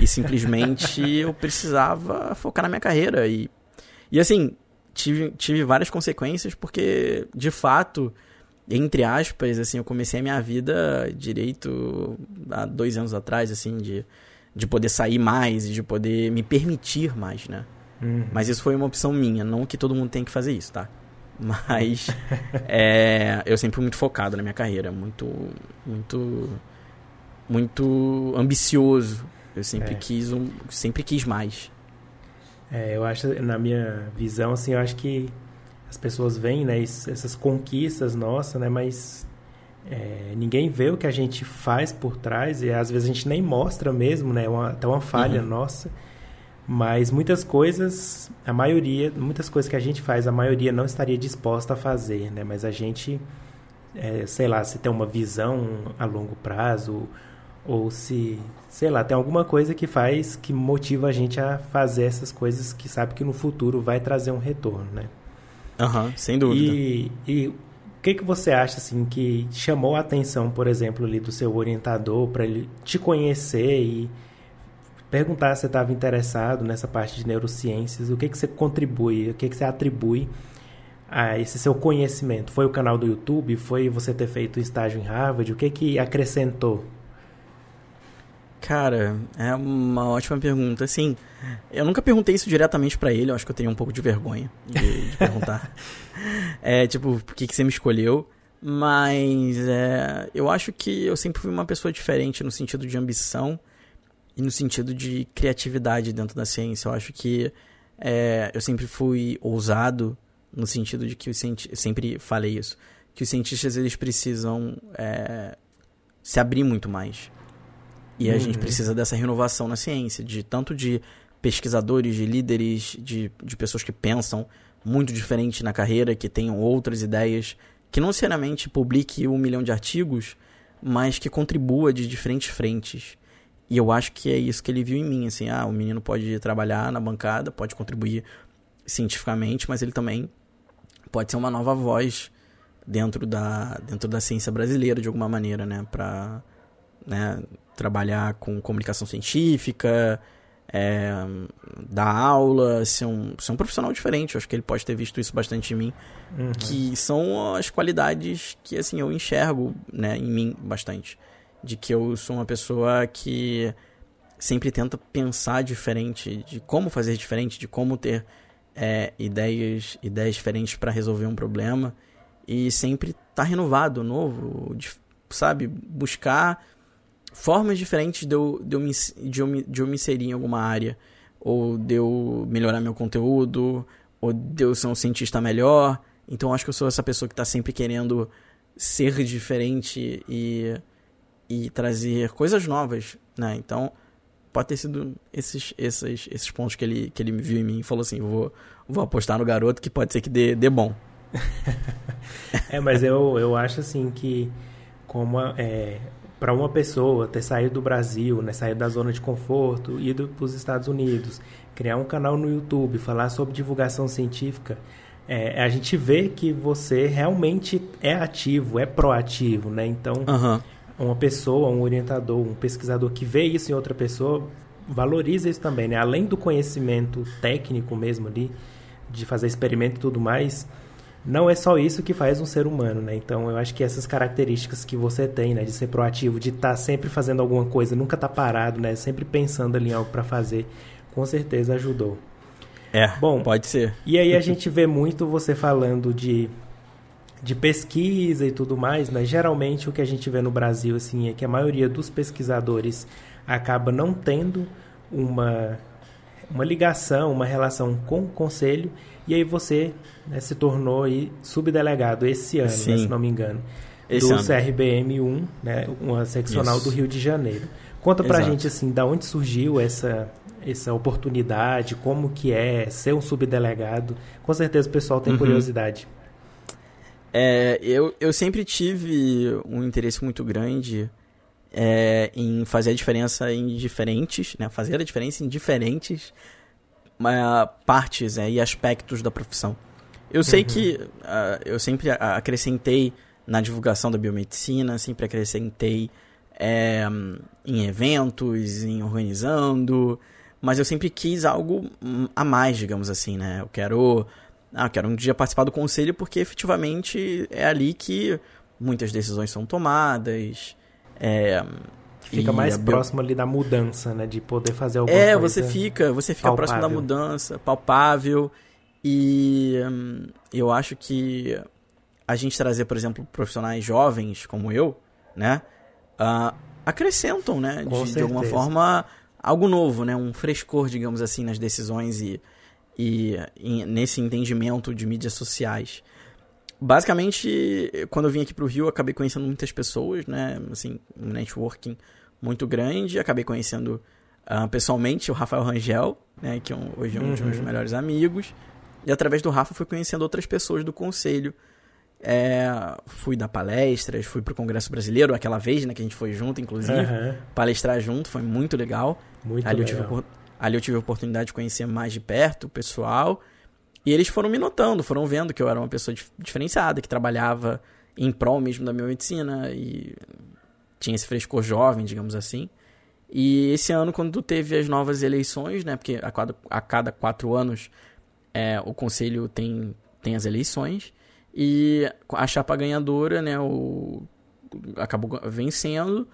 e simplesmente eu precisava focar na minha carreira. E, e assim, tive, tive várias consequências, porque, de fato, entre aspas, assim, eu comecei a minha vida direito há dois anos atrás, assim, de, de poder sair mais e de poder me permitir mais, né? Uhum. Mas isso foi uma opção minha, não que todo mundo tem que fazer isso, tá? Mas é, eu sempre fui muito focado na minha carreira, muito, muito, muito ambicioso eu sempre é. quis um, sempre quis mais. É, eu acho, na minha visão, assim, eu acho que as pessoas veem, né, essas conquistas nossas, né, mas é, ninguém vê o que a gente faz por trás e às vezes a gente nem mostra mesmo, né, uma, até uma falha uhum. nossa. Mas muitas coisas, a maioria, muitas coisas que a gente faz, a maioria não estaria disposta a fazer, né? Mas a gente, é, sei lá, se tem uma visão a longo prazo, ou se, sei lá, tem alguma coisa que faz, que motiva a gente a fazer essas coisas que sabe que no futuro vai trazer um retorno, né? Aham, uhum, sem dúvida. E, e o que, que você acha, assim, que chamou a atenção, por exemplo, ali do seu orientador para ele te conhecer e perguntar se você estava interessado nessa parte de neurociências, o que, que você contribui, o que, que você atribui a esse seu conhecimento? Foi o canal do YouTube? Foi você ter feito estágio em Harvard? O que que acrescentou Cara, é uma ótima pergunta. Assim, eu nunca perguntei isso diretamente para ele, eu acho que eu teria um pouco de vergonha de, de perguntar. é, tipo, por que, que você me escolheu? Mas é, eu acho que eu sempre fui uma pessoa diferente no sentido de ambição e no sentido de criatividade dentro da ciência. Eu acho que é, eu sempre fui ousado no sentido de que os eu sempre falei isso, que os cientistas eles precisam é, se abrir muito mais. E uhum. a gente uhum. precisa dessa renovação na ciência, de tanto de pesquisadores, de líderes, de, de pessoas que pensam muito diferente na carreira, que tenham outras ideias, que não necessariamente publique um milhão de artigos, mas que contribua de diferentes frentes. E eu acho que é isso que ele viu em mim, assim, ah, o menino pode trabalhar na bancada, pode contribuir cientificamente, mas ele também pode ser uma nova voz dentro da, dentro da ciência brasileira, de alguma maneira, né, para né, trabalhar com comunicação científica, é, dar aula, ser um, ser um profissional diferente. Eu acho que ele pode ter visto isso bastante em mim. Uhum. Que são as qualidades que assim eu enxergo né, em mim bastante. De que eu sou uma pessoa que sempre tenta pensar diferente, de como fazer diferente, de como ter é, ideias, ideias diferentes para resolver um problema. E sempre tá renovado, novo, sabe? Buscar formas diferentes de eu, de eu, me, de, eu me, de eu me inserir em alguma área, ou de eu melhorar meu conteúdo, ou de eu ser um cientista melhor. Então acho que eu sou essa pessoa que está sempre querendo ser diferente e, e trazer coisas novas, né? Então pode ter sido esses, esses, esses pontos que ele, que ele me viu em mim e falou assim, vou, vou apostar no garoto que pode ser que dê, dê bom. é, mas eu, eu acho assim que como é, para uma pessoa ter saído do Brasil, né, saído da zona de conforto, ido para os Estados Unidos, criar um canal no YouTube, falar sobre divulgação científica, é, a gente vê que você realmente é ativo, é proativo, né? Então, uhum. uma pessoa, um orientador, um pesquisador que vê isso em outra pessoa, valoriza isso também, né? Além do conhecimento técnico mesmo ali, de fazer experimento e tudo mais, não é só isso que faz um ser humano, né? Então eu acho que essas características que você tem, né, de ser proativo, de estar tá sempre fazendo alguma coisa, nunca estar tá parado, né, sempre pensando ali em algo para fazer, com certeza ajudou. É, Bom, pode ser. E aí a gente vê muito você falando de de pesquisa e tudo mais, né? Geralmente o que a gente vê no Brasil assim é que a maioria dos pesquisadores acaba não tendo uma uma ligação, uma relação com o conselho e aí você né, se tornou aí subdelegado esse ano, né, se não me engano, esse do ano. CRBM 1, né, uma seccional Isso. do Rio de Janeiro. Conta pra Exato. gente assim, da onde surgiu essa essa oportunidade, como que é ser um subdelegado. Com certeza o pessoal tem uhum. curiosidade. É, eu, eu sempre tive um interesse muito grande é, em fazer a diferença em diferentes, né? Fazer a diferença em diferentes uh, partes é, e aspectos da profissão. Eu sei uhum. que uh, eu sempre acrescentei na divulgação da biomedicina, sempre acrescentei é, em eventos, em organizando, mas eu sempre quis algo a mais, digamos assim, né? Eu quero, ah, quero um dia participar do conselho porque efetivamente é ali que muitas decisões são tomadas. É, Fica mais próximo ali da mudança, né? De poder fazer alguma é, coisa. É, você fica, você fica palpável. próximo da mudança, palpável. E hum, eu acho que a gente trazer, por exemplo, profissionais jovens como eu, né? Uh, acrescentam, né? De, de, alguma forma, algo novo, né? Um frescor, digamos assim, nas decisões e, e, e nesse entendimento de mídias sociais basicamente, quando eu vim aqui pro Rio, acabei conhecendo muitas pessoas, né? Assim, um networking muito grande. Acabei conhecendo uh, pessoalmente o Rafael Rangel, né? Que é hoje é um uhum. dos meus uhum. melhores amigos. E através do Rafa fui conhecendo outras pessoas do conselho. É, fui dar palestras, fui pro Congresso Brasileiro aquela vez, né? Que a gente foi junto, inclusive. Uhum. Palestrar junto, foi muito legal. Muito ali, legal. Eu tive, ali eu tive a oportunidade de conhecer mais de perto o pessoal. E eles foram me notando, foram vendo que eu era uma pessoa diferenciada, que trabalhava em prol mesmo da minha medicina e tinha esse frescor jovem, digamos assim. E esse ano, quando teve as novas eleições, né? Porque a cada, a cada quatro anos é, o conselho tem, tem as eleições. E a chapa ganhadora, né? O, acabou vencendo.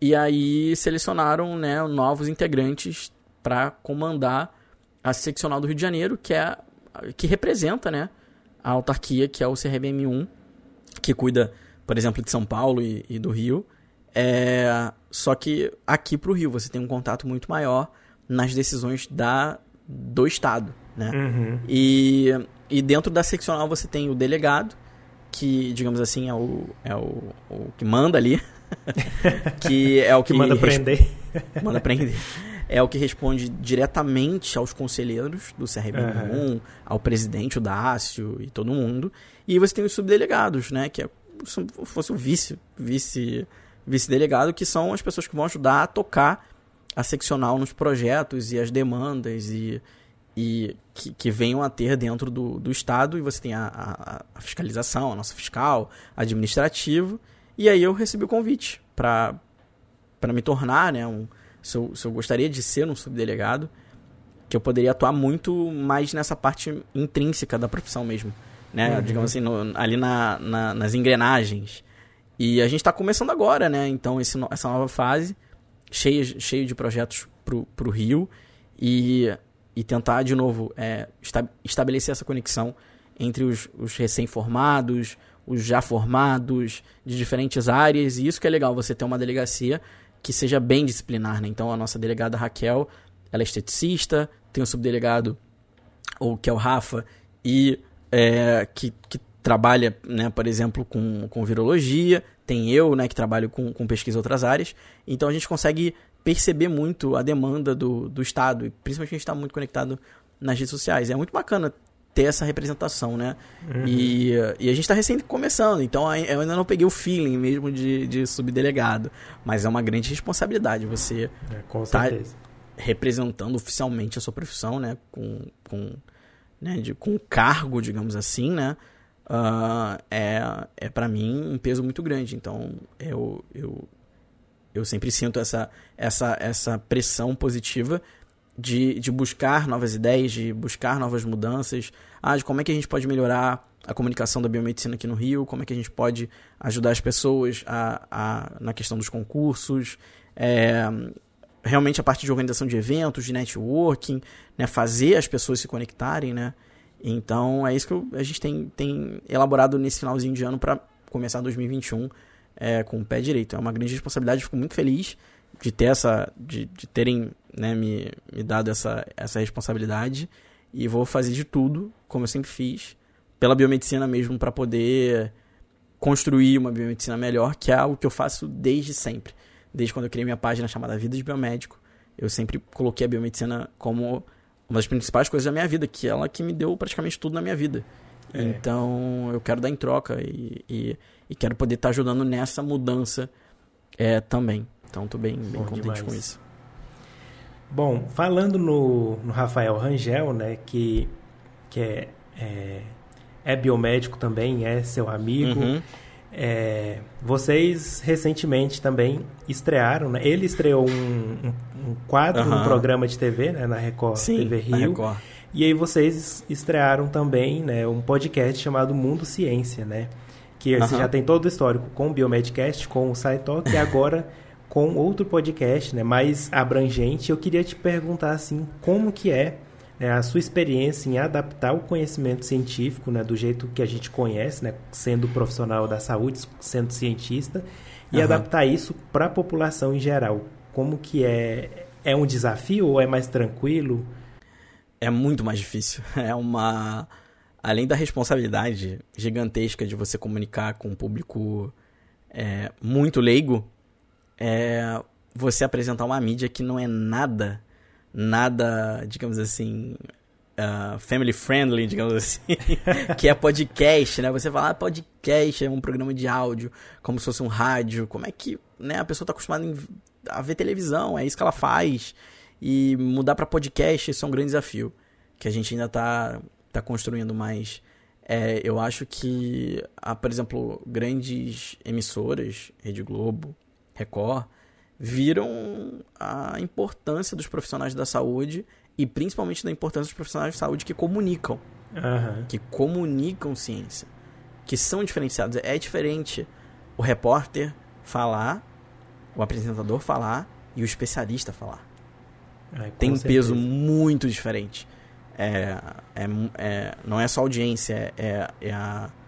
E aí selecionaram né, novos integrantes para comandar a seccional do Rio de Janeiro, que é que representa né, a autarquia, que é o CRBM1, que cuida, por exemplo, de São Paulo e, e do Rio. É, só que aqui para o Rio você tem um contato muito maior nas decisões da, do Estado. Né? Uhum. E, e dentro da seccional você tem o delegado, que, digamos assim, é o, é o, o que manda ali. que é o que, que manda prender. manda prender. É o que responde diretamente aos conselheiros do CRB1, uhum. ao presidente, o Dácio e todo mundo. E você tem os subdelegados, né? Que é fosse o vice, vice, vice-delegado, que são as pessoas que vão ajudar a tocar a seccional nos projetos e as demandas e, e que, que venham a ter dentro do, do Estado. E você tem a, a, a fiscalização, a nossa fiscal, administrativo e aí eu recebi o convite para me tornar, né, um, se eu, se eu gostaria de ser um subdelegado, que eu poderia atuar muito mais nessa parte intrínseca da profissão mesmo, né, uhum. digamos assim, no, ali na, na, nas engrenagens. E a gente está começando agora, né, então esse, essa nova fase, cheio, cheio de projetos pro, pro Rio, e, e tentar, de novo, é, esta, estabelecer essa conexão entre os, os recém-formados, os já formados de diferentes áreas, e isso que é legal, você ter uma delegacia que seja bem disciplinar, né? Então a nossa delegada Raquel, ela é esteticista, tem o subdelegado, ou que é o Rafa, e é, que, que trabalha, né, por exemplo, com, com virologia, tem eu, né, que trabalho com, com pesquisa em outras áreas, então a gente consegue perceber muito a demanda do, do Estado, e principalmente a gente está muito conectado nas redes sociais. É muito bacana ter essa representação, né? Uhum. E, e a gente está recém começando, então eu ainda não peguei o feeling mesmo de, de subdelegado. Mas é uma grande responsabilidade você é, com tá representando oficialmente a sua profissão, né? Com, com, né? De, com cargo, digamos assim, né? Uh, é é para mim um peso muito grande. Então eu, eu, eu sempre sinto essa, essa, essa pressão positiva de, de buscar novas ideias, de buscar novas mudanças, ah, de como é que a gente pode melhorar a comunicação da biomedicina aqui no Rio, como é que a gente pode ajudar as pessoas a, a na questão dos concursos, é, realmente a parte de organização de eventos, de networking, né, fazer as pessoas se conectarem, né? Então é isso que eu, a gente tem, tem elaborado nesse finalzinho de ano para começar 2021 é, com o pé direito. É uma grande responsabilidade, fico muito feliz de ter essa de, de terem né, me, me dado essa, essa responsabilidade e vou fazer de tudo como eu sempre fiz pela biomedicina mesmo para poder construir uma biomedicina melhor que é algo que eu faço desde sempre desde quando eu criei minha página chamada Vida de Biomédico eu sempre coloquei a biomedicina como uma das principais coisas da minha vida que é ela que me deu praticamente tudo na minha vida é. então eu quero dar em troca e, e, e quero poder estar tá ajudando nessa mudança é, também então tô bem, bem contente demais. com isso. Bom, falando no, no, Rafael Rangel, né, que, que é, é, é biomédico também, é seu amigo. Uhum. É, vocês recentemente também estrearam, né? Ele estreou um, um, um quadro, uhum. um programa de TV, né, na Record Sim, TV Rio. Record. E aí vocês estrearam também, né, um podcast chamado Mundo Ciência, né? Que uhum. você já tem todo o histórico com o Biomedcast, com o SciTalk e agora com outro podcast, né, mais abrangente. Eu queria te perguntar assim, como que é né, a sua experiência em adaptar o conhecimento científico, né, do jeito que a gente conhece, né, sendo profissional da saúde, sendo cientista, e uhum. adaptar isso para a população em geral. Como que é? É um desafio ou é mais tranquilo? É muito mais difícil. É uma além da responsabilidade gigantesca de você comunicar com um público é, muito leigo, é você apresentar uma mídia que não é nada, nada, digamos assim, uh, family friendly, digamos assim, que é podcast, né? Você fala, ah, podcast é um programa de áudio, como se fosse um rádio, como é que né, a pessoa está acostumada a ver televisão, é isso que ela faz, e mudar para podcast, isso é um grande desafio, que a gente ainda está tá construindo mais. É, eu acho que, há, por exemplo, grandes emissoras, Rede Globo, Record, viram a importância dos profissionais da saúde e principalmente da importância dos profissionais de saúde que comunicam. Uhum. Que comunicam ciência. Que são diferenciados. É diferente o repórter falar o apresentador falar e o especialista falar. Ai, com Tem um certeza. peso muito diferente. É, é, é- não é só audiência, é, é a, é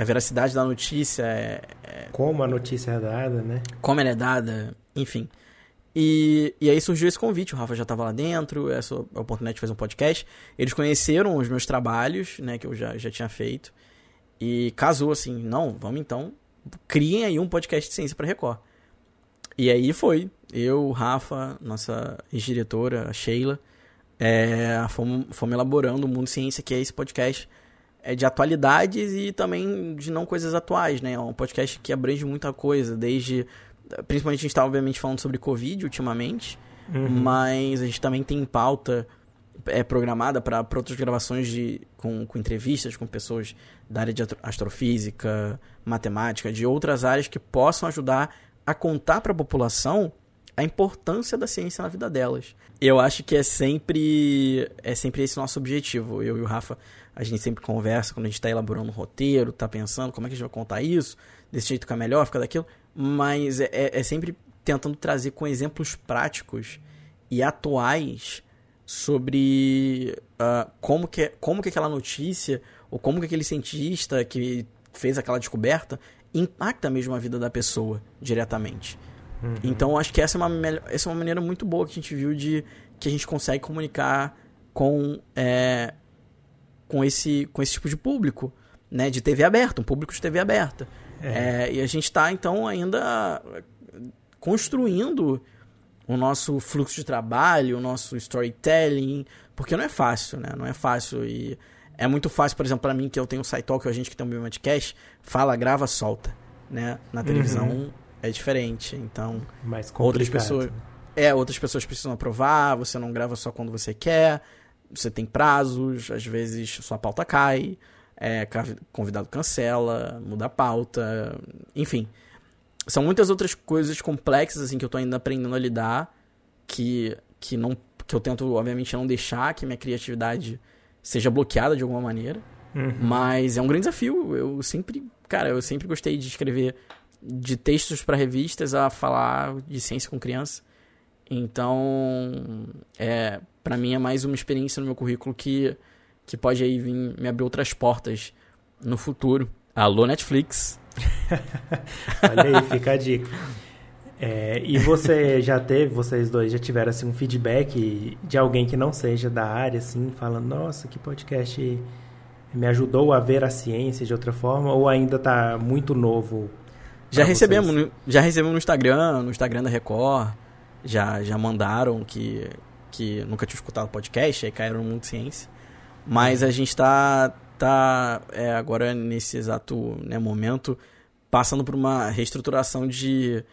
a veracidade da notícia, é, Como a notícia é dada, né? como ela é dada, enfim. E, e aí surgiu esse convite, o Rafa já estava lá dentro, essa oportunidade de fazer um podcast. Eles conheceram os meus trabalhos, né, que eu já, já tinha feito, e casou assim, não, vamos então, criem aí um podcast de ciência para Record. E aí foi, eu, o Rafa, nossa ex-diretora, a Sheila, é, fomos, fomos elaborando o Mundo Ciência, que é esse podcast é de atualidades e também de não coisas atuais, né? É um podcast que abrange muita coisa, desde. Principalmente a gente está, obviamente, falando sobre Covid ultimamente, Uhum. mas a gente também tem pauta é, programada para outras gravações de, com, com entrevistas com pessoas da área de astro- astrofísica, matemática, de outras áreas que possam ajudar a contar para a população a importância da ciência na vida delas. Eu acho que é sempre é sempre esse nosso objetivo. Eu e o Rafa, a gente sempre conversa quando a gente está elaborando um roteiro, tá pensando como é que a gente vai contar isso, desse jeito fica melhor, fica daquilo, mas é, é- é sempre tentando trazer com exemplos práticos e atuais sobre ah, como, que, como que aquela notícia ou como que aquele cientista que fez aquela descoberta impacta mesmo a vida da pessoa diretamente. Uhum. Então acho que essa é uma, essa é uma maneira muito boa que a gente viu de que a gente consegue comunicar com, é, com, esse, com esse tipo de público, né? De TV aberta, um público de TV aberta. É. É, e a gente está, então, ainda construindo o nosso fluxo de trabalho, o nosso storytelling, porque não é fácil, né? Não é fácil e é muito fácil, por exemplo, para mim que eu tenho o SciTalk, a gente que tem um Biomedcast, fala, grava, solta, né? Na televisão é diferente, então outras pessoas é, outras pessoas precisam aprovar, você não grava só quando você quer, você tem prazos, às vezes sua pauta cai, é, convidado cancela, muda a pauta, enfim. São muitas outras coisas complexas assim que eu tô ainda aprendendo a lidar, que que não que eu tento obviamente não deixar que minha criatividade seja bloqueada de alguma maneira. Uhum. Mas é um grande desafio. Eu sempre, cara, eu sempre gostei de escrever de textos para revistas a falar de ciência com criança. Então, é, para mim é mais uma experiência no meu currículo que que pode aí vir me abrir outras portas no futuro. Alô Netflix. Olha aí, fica a dica. É, e você já teve, vocês dois já tiveram assim, um feedback de alguém que não seja da área, assim, falando, nossa, que podcast me ajudou a ver a ciência de outra forma, ou ainda tá muito novo? Já recebemos, vocês? já recebemos no Instagram, no Instagram da Record, já, já mandaram que, que nunca tinham escutado podcast, aí caíram no Mundo Ciência. Mas a gente tá, tá é, agora nesse exato né, momento passando por uma reestruturação de,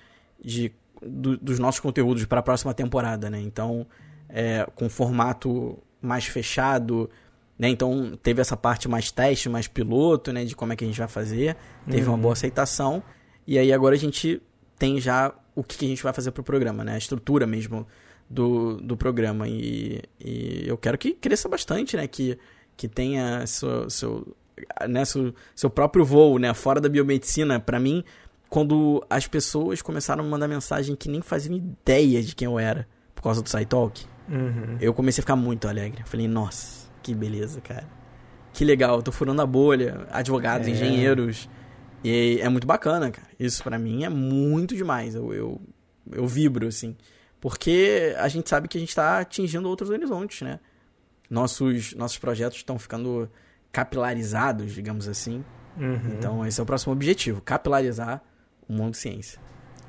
de, do- dos nossos conteúdos para a próxima temporada, né? Então, é, com formato mais fechado, né? Então, teve essa parte mais teste, mais piloto, né? De como é que a gente vai fazer. Teve uma Uhum. boa aceitação. E aí agora a gente tem já o que que a gente vai fazer pro programa, né? A estrutura mesmo do, do programa. E, e eu quero que cresça bastante, né? Que, que tenha seu, seu, né? seu, seu próprio voo, né? Fora da biomedicina. Pra mim, quando as pessoas começaram a me mandar mensagem que nem faziam ideia de quem eu era por causa do SciTalk, Uhum. eu comecei a ficar muito alegre. Eu falei, nossa, que beleza, cara. Que legal, tô furando a bolha. Advogados, É. engenheiros. E é muito bacana, cara. Isso pra mim é muito demais. Eu, eu, eu vibro, assim. Porque a gente sabe que a gente tá atingindo outros horizontes, né? Nossos, nossos projetos estão ficando capilarizados, digamos assim. Uhum. Então, esse é o próximo objetivo: capilarizar o mundo de ciência.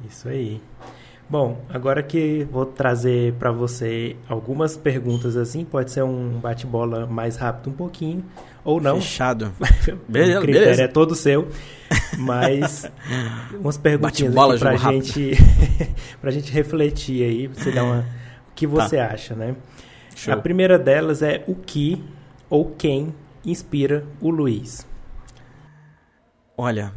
Isso aí. Bom, agora que vou trazer para você algumas perguntas assim, pode ser um bate-bola mais rápido um pouquinho, ou não. Fechado. o Beleza, critério beleza. é todo seu. Mas umas perguntinhas Bate-bola, aqui pra gente, pra gente refletir aí, pra você dar uma. O que você acha, né? Show. A primeira delas é o que ou quem inspira o Luiz. Olha,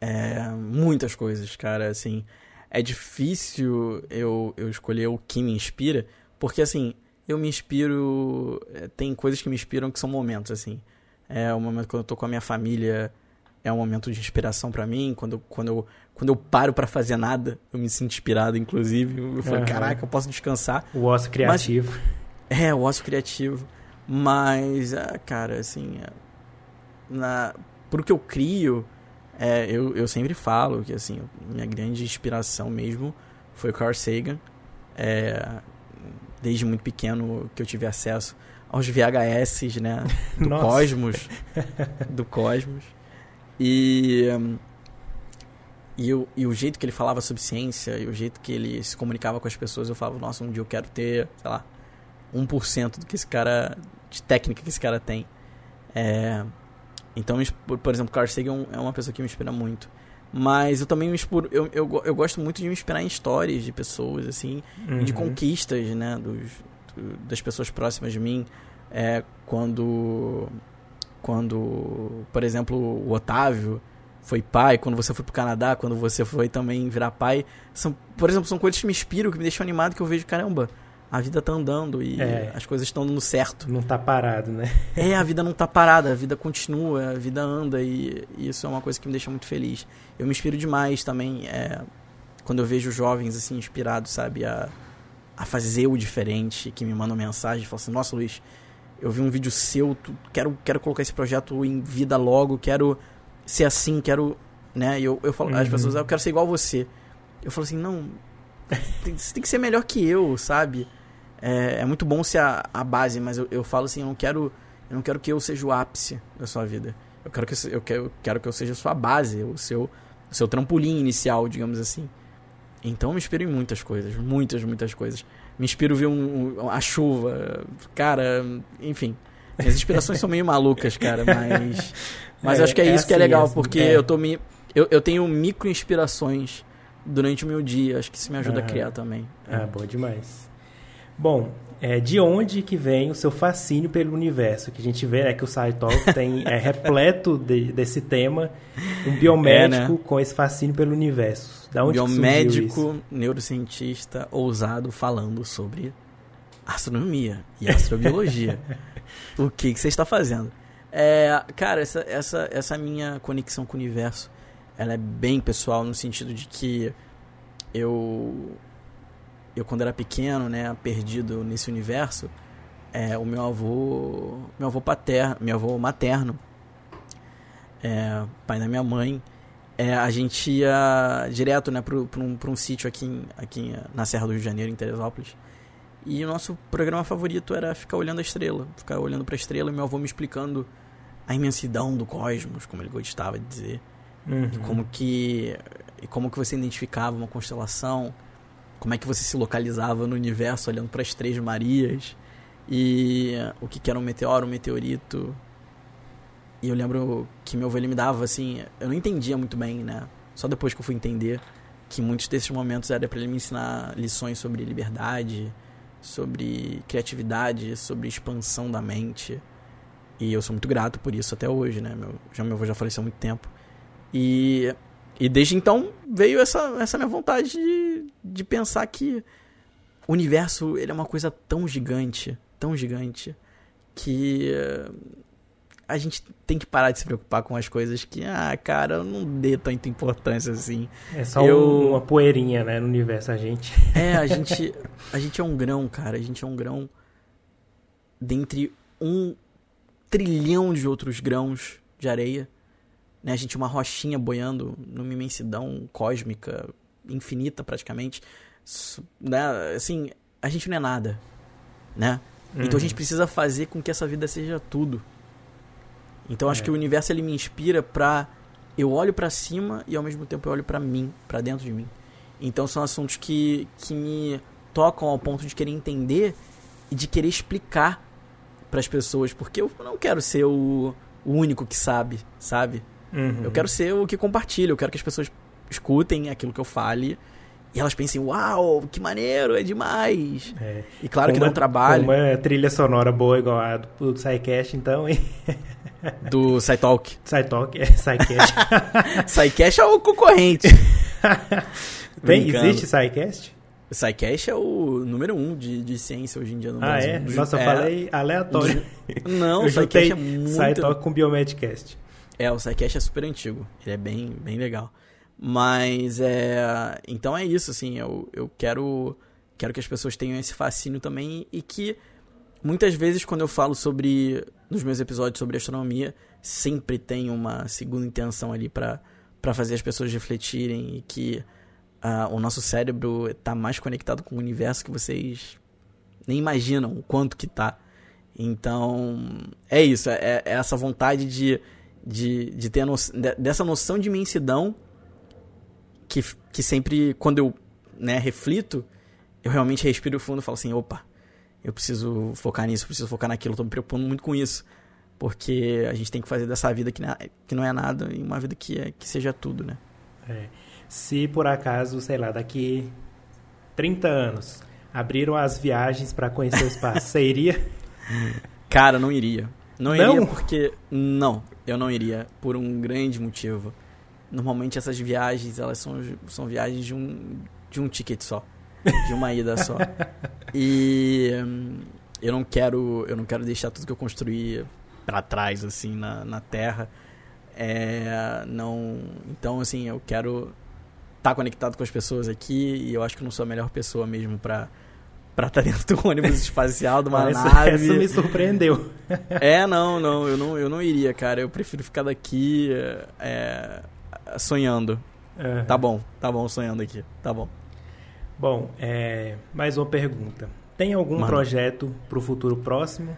é, muitas coisas, cara, assim, é difícil eu, eu escolher o que me inspira, porque, assim, eu me inspiro, é, tem coisas que me inspiram que são momentos, assim, é o momento quando eu tô com a minha família é um momento de inspiração para mim. Quando, quando, eu, quando eu paro para fazer nada, eu me sinto inspirado, inclusive. Eu falo, uhum. caraca, eu posso descansar. O osso criativo. Mas, é, o osso criativo. Mas, ah, cara, assim, é, na, pro que eu crio, é, eu, eu sempre falo que, assim, minha grande inspiração mesmo foi o Carl Sagan. É, desde muito pequeno que eu tive acesso aos VHS, né? Do Nossa. Cosmos. Do Cosmos. E, e, eu, e o jeito que ele falava sobre ciência e o jeito que ele se comunicava com as pessoas, eu falava, nossa, um dia eu quero ter, sei lá, 1% do que esse cara, de técnica que esse cara tem. É, então, por exemplo, Carl Sagan é uma pessoa que me inspira muito. Mas eu também me inspiro, eu, eu, eu gosto muito de me inspirar em histórias de pessoas, assim, uhum. de conquistas, né, dos, do, das pessoas próximas de mim. É, quando, quando, por exemplo, o Otávio foi pai, quando você foi pro Canadá, quando você foi também virar pai. São, por exemplo, são coisas que me inspiram, que me deixam animado, que eu vejo, caramba, a vida tá andando e é, as coisas estão dando certo. Não tá parado, né? é, a vida não tá parada, a vida continua, a vida anda e, e, isso é uma coisa que me deixa muito feliz. Eu me inspiro demais também é, quando eu vejo jovens assim inspirados, sabe, a, a fazer o diferente, que me mandam mensagem e falam assim: "Nossa, Luiz, eu vi um vídeo seu, tu, quero quero colocar esse projeto em vida logo, quero ser assim, quero, né? E eu eu falo, uhum. as pessoas, ah, eu quero ser igual a você. Eu falo assim: "Não, tem, você tem que ser melhor que eu, sabe? é, é muito bom ser a, a base, mas eu, eu falo assim, eu não quero eu não quero que eu seja o ápice da sua vida. Eu quero que eu quero, eu quero que eu seja a sua base, o seu o seu trampolim inicial, digamos assim. Então eu me inspiro em muitas coisas, muitas, muitas coisas. Me inspiro ver um, um, a chuva, cara, enfim. Minhas inspirações são meio malucas, cara, mas mas é, acho que é, é isso assim, que é legal, assim, porque é. eu tô me eu, eu tenho micro inspirações durante o meu dia, acho que isso me ajuda a criar também. Ah, bom demais. Bom, é, de onde que vem o seu fascínio pelo universo? Que a gente vê é que o SciTalk tem, é repleto de, desse tema, um biomédico é, né? com esse fascínio pelo universo. Da onde biomédico, neurocientista, ousado, falando sobre astronomia e astrobiologia. o que, que você está fazendo? É, cara, essa, essa, essa minha conexão com o universo, ela é bem pessoal no sentido de que eu eu quando era pequeno, né, perdido nesse universo, é, o meu avô, meu avô paterno, meu avô materno, é, pai da minha mãe, é, a gente ia direto, né, para um, um sítio aqui, em, aqui na Serra do Rio de Janeiro, em Teresópolis. E o nosso programa favorito era ficar olhando a estrela, ficar olhando para a estrela e meu avô me explicando a imensidão do cosmos, como ele gostava de dizer, uhum. e como que e como que você identificava uma constelação, como é que você se localizava no universo olhando para as Três Marias e o que, que era um meteoro, um meteorito. E eu lembro que meu avô ele me dava assim, eu não entendia muito bem, né? Só depois que eu fui entender que muitos desses momentos era para ele me ensinar lições sobre liberdade, sobre criatividade, sobre expansão da mente. E eu sou muito grato por isso até hoje, né? Meu, já meu avô já faleceu há muito tempo. E e desde então veio essa, essa minha vontade de, de pensar que o universo ele é uma coisa tão gigante, tão gigante, que a gente tem que parar de se preocupar com as coisas que, ah, cara, não dê tanta importância assim. É só eu... uma poeirinha, né, no universo, a gente. É, a gente, a gente é um grão, cara, a gente é um grão dentre um trilhão de outros grãos de areia né? A gente uma rochinha boiando numa imensidão cósmica infinita praticamente. Né? Assim, a gente não é nada, né? Uhum. Então a gente uhum. precisa fazer com que essa vida seja tudo. Então acho é. que o universo ele me inspira pra eu olho para cima e ao mesmo tempo eu olho para mim, para dentro de mim. Então são assuntos que, que me tocam ao ponto de querer entender e de querer explicar para as pessoas, porque eu não quero ser o, o único que sabe, sabe? Uhum. Eu quero ser o que compartilha, eu quero que as pessoas escutem aquilo que eu fale e elas pensem, uau, que maneiro, é demais. É. E claro que dá um trabalho. Uma trilha sonora boa igual a do, do SciCast, então, hein? Do SciTalk. SciTalk, é, SciCast. SciCast é o concorrente. Tem, existe SciCast? O SciCast é o número um de, de ciência hoje em dia no ah, Brasil. Ah, é? Nossa, eu é, falei aleatório. Não, o SciCast é muito... SciTalk com Biomedcast. É, o SciCast é super antigo. Ele é bem, bem legal. Mas é. Então é isso, assim. Eu, eu quero, quero que as pessoas tenham esse fascínio também e que muitas vezes quando eu falo sobre. nos meus episódios sobre astronomia, sempre tem uma segunda intenção ali para fazer as pessoas refletirem e que uh, o nosso cérebro está mais conectado com o universo que vocês nem imaginam o quanto que tá. Então, é isso, é, é essa vontade de, de, de ter no, de, dessa noção de imensidão que, que sempre, quando eu né, reflito, eu realmente respiro fundo e falo assim, opa, eu preciso focar nisso, preciso focar naquilo, estou me preocupando muito com isso. Porque a gente tem que fazer dessa vida que não é, que não é nada e uma vida que, é, que seja tudo, né? É. Se por acaso, sei lá, daqui 30 anos abriram as viagens para conhecer o espaço, você iria? Cara, não iria. Não, não iria porque. Não, eu não iria. Por um grande motivo. Normalmente essas viagens, elas são, são viagens de um, de um ticket só. De uma ida só. E hum, eu não quero. Eu não quero deixar tudo que eu construí para trás, assim, na, na terra. É, não. Então, assim, eu quero estar tá conectado com as pessoas aqui e eu acho que eu não sou a melhor pessoa mesmo para pra estar tá dentro do ônibus espacial, de uma ah, nave. Isso me surpreendeu. é, não, não eu, não, eu não iria, cara. Eu prefiro ficar daqui é, sonhando. Uhum. Tá bom, tá bom sonhando aqui, tá bom. Bom, é, mais uma pergunta. Tem algum Mano. projeto pro futuro próximo?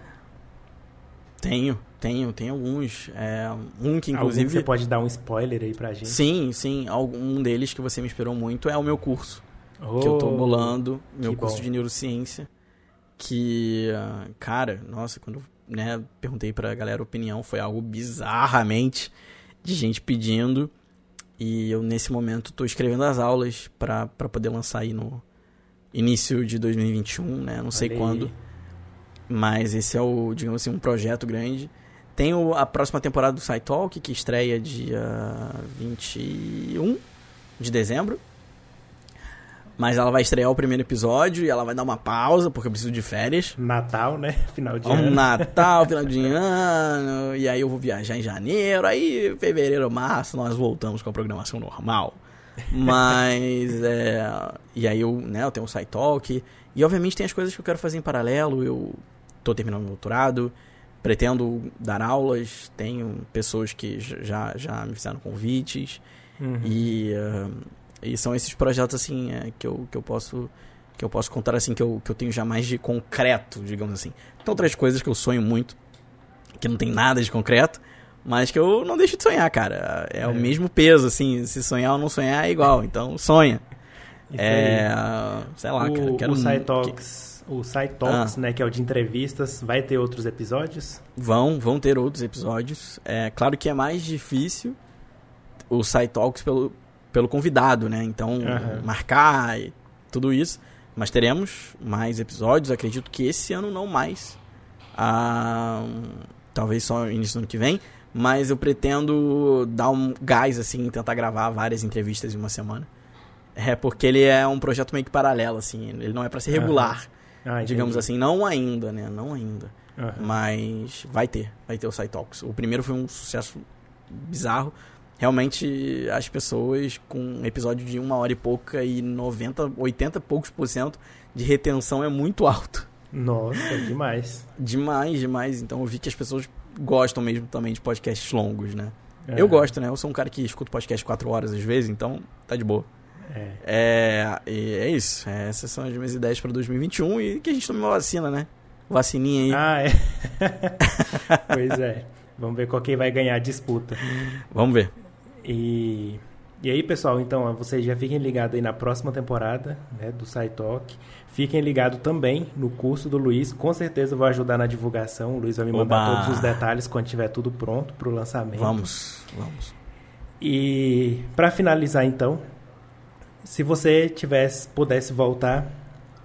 Tenho, tenho, tenho alguns. É, um que inclusive. Algum você pode dar um spoiler aí pra gente? Sim, sim. Um deles que você me esperou muito é o meu curso oh, que eu tô oh, bolando, meu curso bom. de neurociência. Que, cara, nossa, quando né, perguntei pra galera a opinião, foi algo bizarramente de gente pedindo. E eu, nesse momento, tô escrevendo as aulas para poder lançar aí no início de 2021, né? Não sei Olha quando. Mas esse é o, digamos assim, um projeto grande. Tem o, a próxima temporada do SciTalk, que estreia dia 21 de dezembro. Mas ela vai estrear o primeiro episódio e ela vai dar uma pausa, porque eu preciso de férias. Natal, né? Final de um ano. Natal, final de ano. E aí eu vou viajar em janeiro. Aí, fevereiro, março, nós voltamos com a programação normal. Mas, é... E aí eu, né, eu tenho um site talk. E, obviamente, tem as coisas que eu quero fazer em paralelo. Eu tô terminando meu doutorado. Pretendo dar aulas. Tenho pessoas que já, já me fizeram convites. Uhum. E... Uh e são esses projetos assim é, que, eu, que eu posso que eu posso contar assim que eu, que eu tenho já mais de concreto, digamos assim. Tem outras coisas que eu sonho muito que não tem nada de concreto, mas que eu não deixo de sonhar, cara. É, é. o mesmo peso assim, se sonhar ou não sonhar é igual, então sonha. é, sei lá, o, cara, quero o SciTalks, que... o SciTalks, ah. né, que é o de entrevistas, vai ter outros episódios? Vão, vão ter outros episódios. É claro que é mais difícil o SciTalks pelo pelo convidado, né? Então, uhum. marcar e tudo isso. Mas teremos mais episódios, acredito que esse ano não mais. Ah, talvez só início do ano que vem. Mas eu pretendo dar um gás, assim, tentar gravar várias entrevistas em uma semana. É porque ele é um projeto meio que paralelo, assim. Ele não é para ser regular. Uhum. Ah, digamos assim, não ainda, né? Não ainda. Uhum. Mas vai ter, vai ter o Side Talks. O primeiro foi um sucesso bizarro realmente as pessoas com um episódio de uma hora e pouca e 90, 80 e poucos por cento de retenção é muito alto. Nossa, demais. demais, demais. Então eu vi que as pessoas gostam mesmo também de podcasts longos, né? É. Eu gosto, né? Eu sou um cara que escuta podcast quatro horas às vezes, então tá de boa. É. É, é isso. É, essas são as minhas ideias para 2021 e que a gente tome uma vacina, né? Vacininha aí. Ah, é. pois é. Vamos ver qual quem vai ganhar a disputa. Vamos ver. E, e aí, pessoal, então, vocês já fiquem ligados aí na próxima temporada né, do SciTalk. Fiquem ligados também no curso do Luiz. Com certeza vou ajudar na divulgação. O Luiz vai me mandar Oba! todos os detalhes quando tiver tudo pronto para o lançamento. Vamos, vamos. E para finalizar, então, se você tivesse, pudesse voltar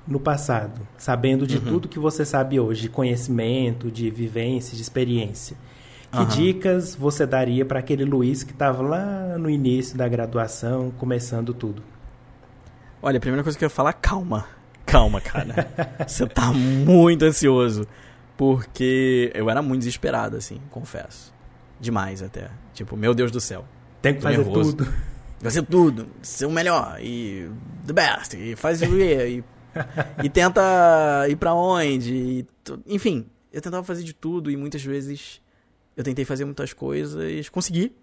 no passado, sabendo de uhum. tudo que você sabe hoje, de conhecimento, de vivência, de experiência, que uhum. dicas você daria para aquele Luiz que estava lá no início da graduação, começando tudo? Olha, a primeira coisa que eu ia falar, calma. Calma, cara. você tá muito ansioso. Porque eu era muito desesperado, assim, confesso. demais até. Tipo, meu Deus do céu. Tem que fazer nervoso. tudo. Fazer tudo, ser o melhor e the best, e faz o e, e tenta ir para onde, e, enfim, eu tentava fazer de tudo e muitas vezes eu tentei fazer muitas coisas, consegui,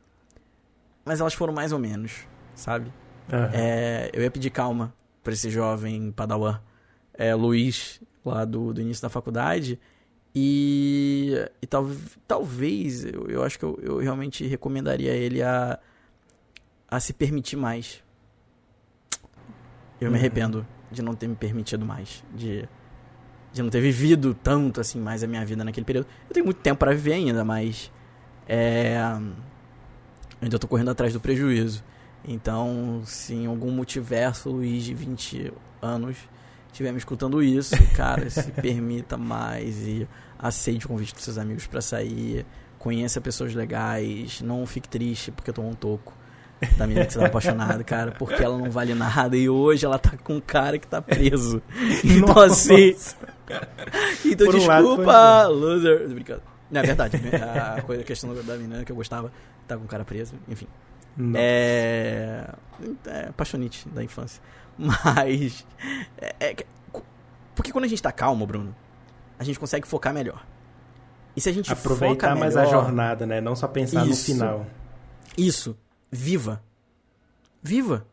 mas elas foram mais ou menos, sabe? Uhum. É, eu ia pedir calma para esse jovem padawan, é, Luiz, lá do, do início da faculdade, e, e tal, talvez, eu, eu acho que eu, eu realmente recomendaria ele a, a se permitir mais. Eu uhum. me arrependo de não ter me permitido mais, de, de não ter vivido tanto assim mais a minha vida naquele período. Eu tenho muito tempo para viver ainda, mas é, ainda tô correndo atrás do prejuízo. Então, se em algum multiverso Luiz de 20 anos estiver me escutando isso, cara, se permita mais e aceite o convite dos seus amigos para sair, conheça pessoas legais, não fique triste porque eu tô um toco da menina que você tá apaixonado, cara, porque ela não vale nada e hoje ela tá com um cara que tá preso. Então Nossa. assim. Então Por desculpa, um loser. Brincando. Não, é verdade. A, coisa, a questão da menina que eu gostava tá com um cara preso, enfim. É, é apaixonite da infância. Mas. É, é, porque quando a gente tá calmo, Bruno, a gente consegue focar melhor. E se a gente aproveitar mais melhor, a jornada, né? Não só pensar isso, no final. Isso. Viva. Viva.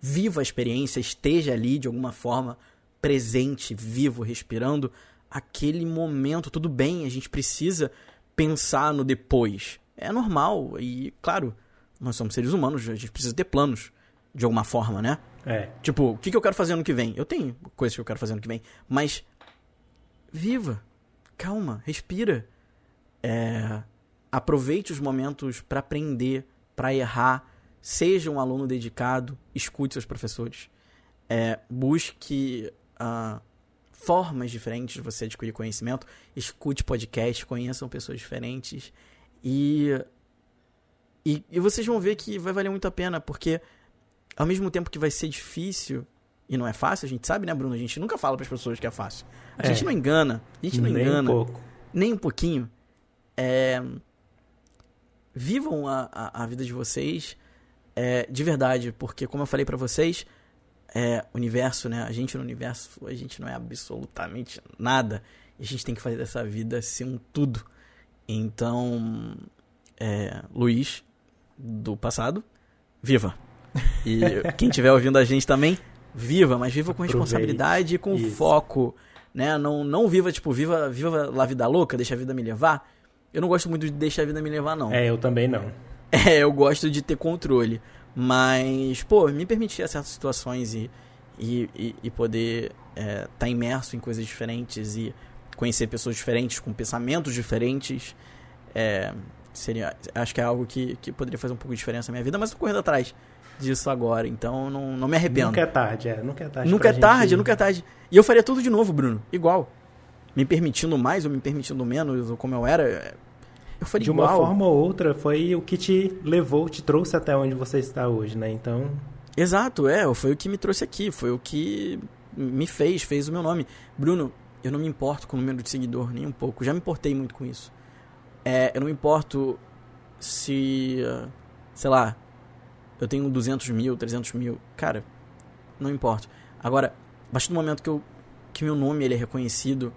Viva a experiência, esteja ali de alguma forma presente, vivo, respirando aquele momento. Tudo bem, a gente precisa pensar no depois. É normal e, claro, nós somos seres humanos, a gente precisa ter planos de alguma forma, né? É. Tipo, o que, que eu quero fazer ano que vem? Eu tenho coisas que eu quero fazer ano que vem, mas viva, calma, respira. É, aproveite os momentos para aprender, para errar. Seja um aluno dedicado, escute seus professores. É, busque uh, formas diferentes de você adquirir conhecimento. Escute podcasts, conheçam pessoas diferentes. E e, e vocês vão ver que vai valer muito a pena, porque ao mesmo tempo que vai ser difícil, e não é fácil, a gente sabe, né, Bruno? A gente nunca fala para as pessoas que é fácil. A é. gente não engana, a gente não nem engana. Um pouco. Nem um pouquinho. É... Vivam a, a, a, vida de vocês é, de verdade, porque como eu falei para vocês, é, universo, né? A gente no universo, a gente não é absolutamente nada. A gente tem que fazer dessa vida ser um tudo. Então, é, Luiz, do passado, viva. E quem estiver ouvindo a gente também, viva, mas viva com responsabilidade e com Isso. foco, né? Não, não viva, tipo, viva, viva la vida louca, deixa a vida me levar. Eu não gosto muito de deixar a vida me levar, não. É, eu também não. É, eu gosto de ter controle. Mas, pô, me permitir certas situações e, e, e, e poder estar é, tá imerso em coisas diferentes e conhecer pessoas diferentes, com pensamentos diferentes. É, seria acho que é algo que, que poderia fazer um pouco de diferença na minha vida, mas tô correndo atrás disso agora, então não, não me arrependo. Nunca é tarde, é, nunca é tarde. Nunca é tarde, gente... nunca é tarde. E eu faria tudo de novo, Bruno, igual. Me permitindo mais ou me permitindo menos, ou como eu era, eu faria de uma forma ou outra, foi o que te levou, te trouxe até onde você está hoje, né? Então. Exato, é, foi o que me trouxe aqui, foi o que me fez, fez o meu nome. Bruno, eu não me importo com o número de seguidor, nem um pouco. Já me importei muito com isso. É, eu não me importo se, sei lá, eu tenho 200 mil, 300 mil. Cara, não importa. Agora, a partir do momento que, eu, que meu nome ele é reconhecido,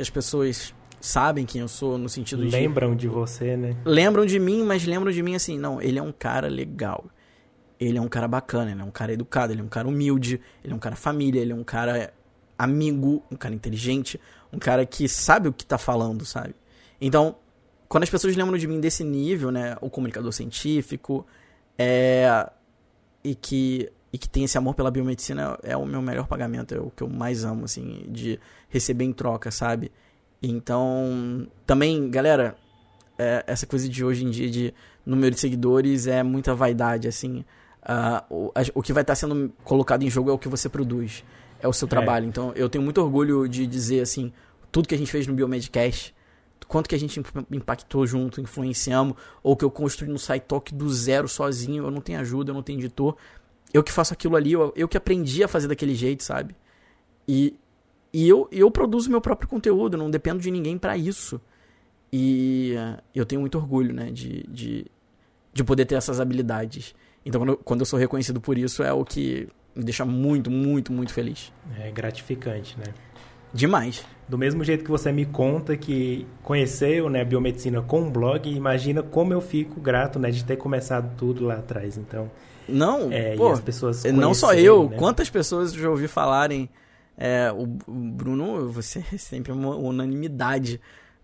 que as pessoas sabem quem eu sou, no sentido lembram de... Lembram de você, né? Lembram de mim, mas lembram de mim assim, não, ele é um cara legal. Ele é um cara bacana, ele é um cara educado, ele é um cara humilde, ele é um cara família, ele é um cara amigo, um cara inteligente, um cara que sabe o que tá falando, sabe? Então, quando as pessoas lembram de mim desse nível, né, o comunicador científico, é, e que e que tem esse amor pela biomedicina é o meu melhor pagamento, é o que eu mais amo, assim, de receber em troca, sabe? Então, também, galera, é, essa coisa de hoje em dia de número de seguidores é muita vaidade, assim. Uh, o, o que vai estar sendo colocado em jogo é o que você produz, é o seu é. trabalho. Então, eu tenho muito orgulho de dizer, assim, tudo que a gente fez no Biomedcast quanto que a gente impactou junto, influenciamos, ou que eu construí no SciTalk do zero sozinho, eu não tenho ajuda, eu não tenho editor. Eu que faço aquilo ali, eu, eu que aprendi a fazer daquele jeito, sabe? E, e eu, eu produzo meu próprio conteúdo, não dependo de ninguém para isso. E uh, eu tenho muito orgulho, né, de, de, de poder ter essas habilidades. Então, quando, quando eu sou reconhecido por isso, é o que me deixa muito, muito, muito feliz. É gratificante, né? Demais. Do mesmo jeito que você me conta que conheceu né, a biomedicina com um blog, imagina como eu fico grato né, de ter começado tudo lá atrás. Então, não, é, pô, as pessoas não só eu, né? quantas pessoas eu já ouvi falarem. É, o, Bruno, você é sempre uma unanimidade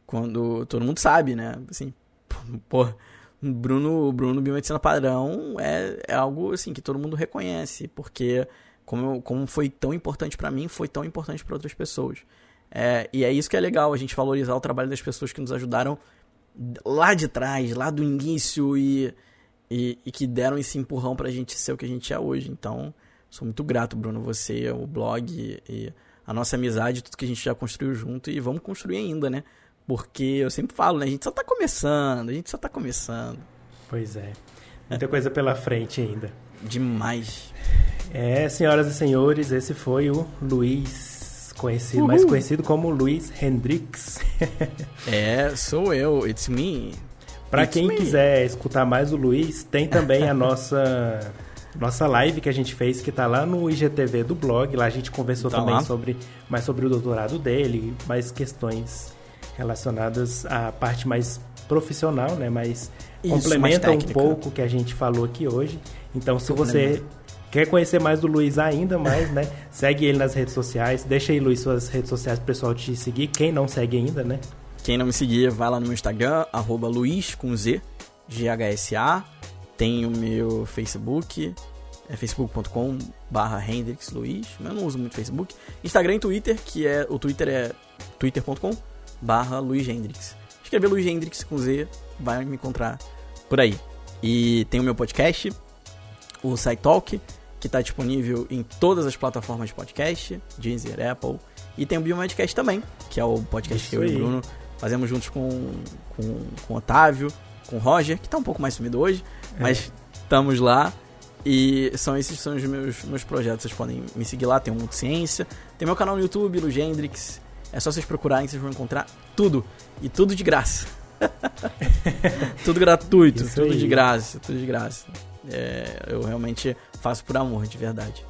quando todo mundo sabe, né? Assim, pô, Bruno, Bruno Biomedicina Padrão é, é algo assim que todo mundo reconhece, porque como, como foi tão importante para mim, foi tão importante para outras pessoas. É, e é isso que é legal, a gente valorizar o trabalho das pessoas que nos ajudaram lá de trás, lá do início e, e, e que deram esse empurrão pra gente ser o que a gente é hoje. Então, sou muito grato, Bruno, você, o blog e, a nossa amizade, tudo que a gente já construiu junto e vamos construir ainda, né? Porque eu sempre falo, né? A gente só tá começando, a gente só tá começando. Pois é. Muita coisa pela frente ainda. Demais. É, senhoras e senhores, esse foi o Luiz, conhecido, Uhul. mais conhecido como Luiz Hendrix. é, sou eu, it's me. Para quem me. quiser escutar mais o Luiz, tem também a nossa nossa live que a gente fez que tá lá no IGTV do blog. Lá a gente conversou tá também lá. sobre mais sobre o doutorado dele, mais questões relacionadas à parte mais profissional, né? Mas Isso, complementa um pouco o que a gente falou aqui hoje. Então, se você quer conhecer mais do Luiz ainda mais, né? Segue ele nas redes sociais. Deixa aí, Luiz, suas redes sociais pro pessoal te seguir. Quem não segue ainda, né? Quem não me seguir, vai lá no meu Instagram, arroba Luiz com Z, GHSA. Tem o meu Facebook, é facebook.com barra Hendrix Luiz. Eu não uso muito Facebook. Instagram e Twitter, que é. O Twitter é twitter.com barra Luiz Hendrix. Escrever Luiz Hendrix com Z, vai me encontrar por aí. E tem o meu podcast, o SciTalk, que está disponível em todas as plataformas de podcast, Deezer, Apple. E tem o Biomedcast também, que é o podcast Isso que eu e o Bruno fazemos juntos com, com, com o Otávio, com o Roger, que está um pouco mais sumido hoje, é. mas estamos lá. E são esses são os meus, meus projetos. Vocês podem me seguir lá, tem o Mundo Ciência, tem meu canal no YouTube, no Gendrix. É só vocês procurarem, vocês vão encontrar tudo. E tudo de graça. tudo gratuito, tudo de graça, tudo de graça. É, eu realmente faço por amor, de verdade.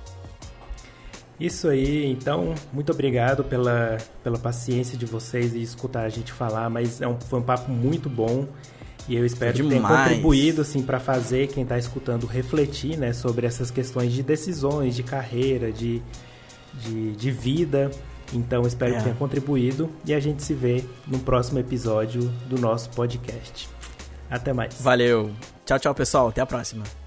Isso aí, então, muito obrigado pela, pela paciência de vocês e escutar a gente falar, mas é um, foi um papo muito bom e eu espero que tenha contribuído assim, para fazer quem está escutando refletir né, sobre essas questões de decisões, de carreira, de, de, de vida. Então, espero é. que tenha contribuído e a gente se vê no próximo episódio do nosso podcast. Até mais. Valeu. Tchau, tchau, pessoal. Até a próxima.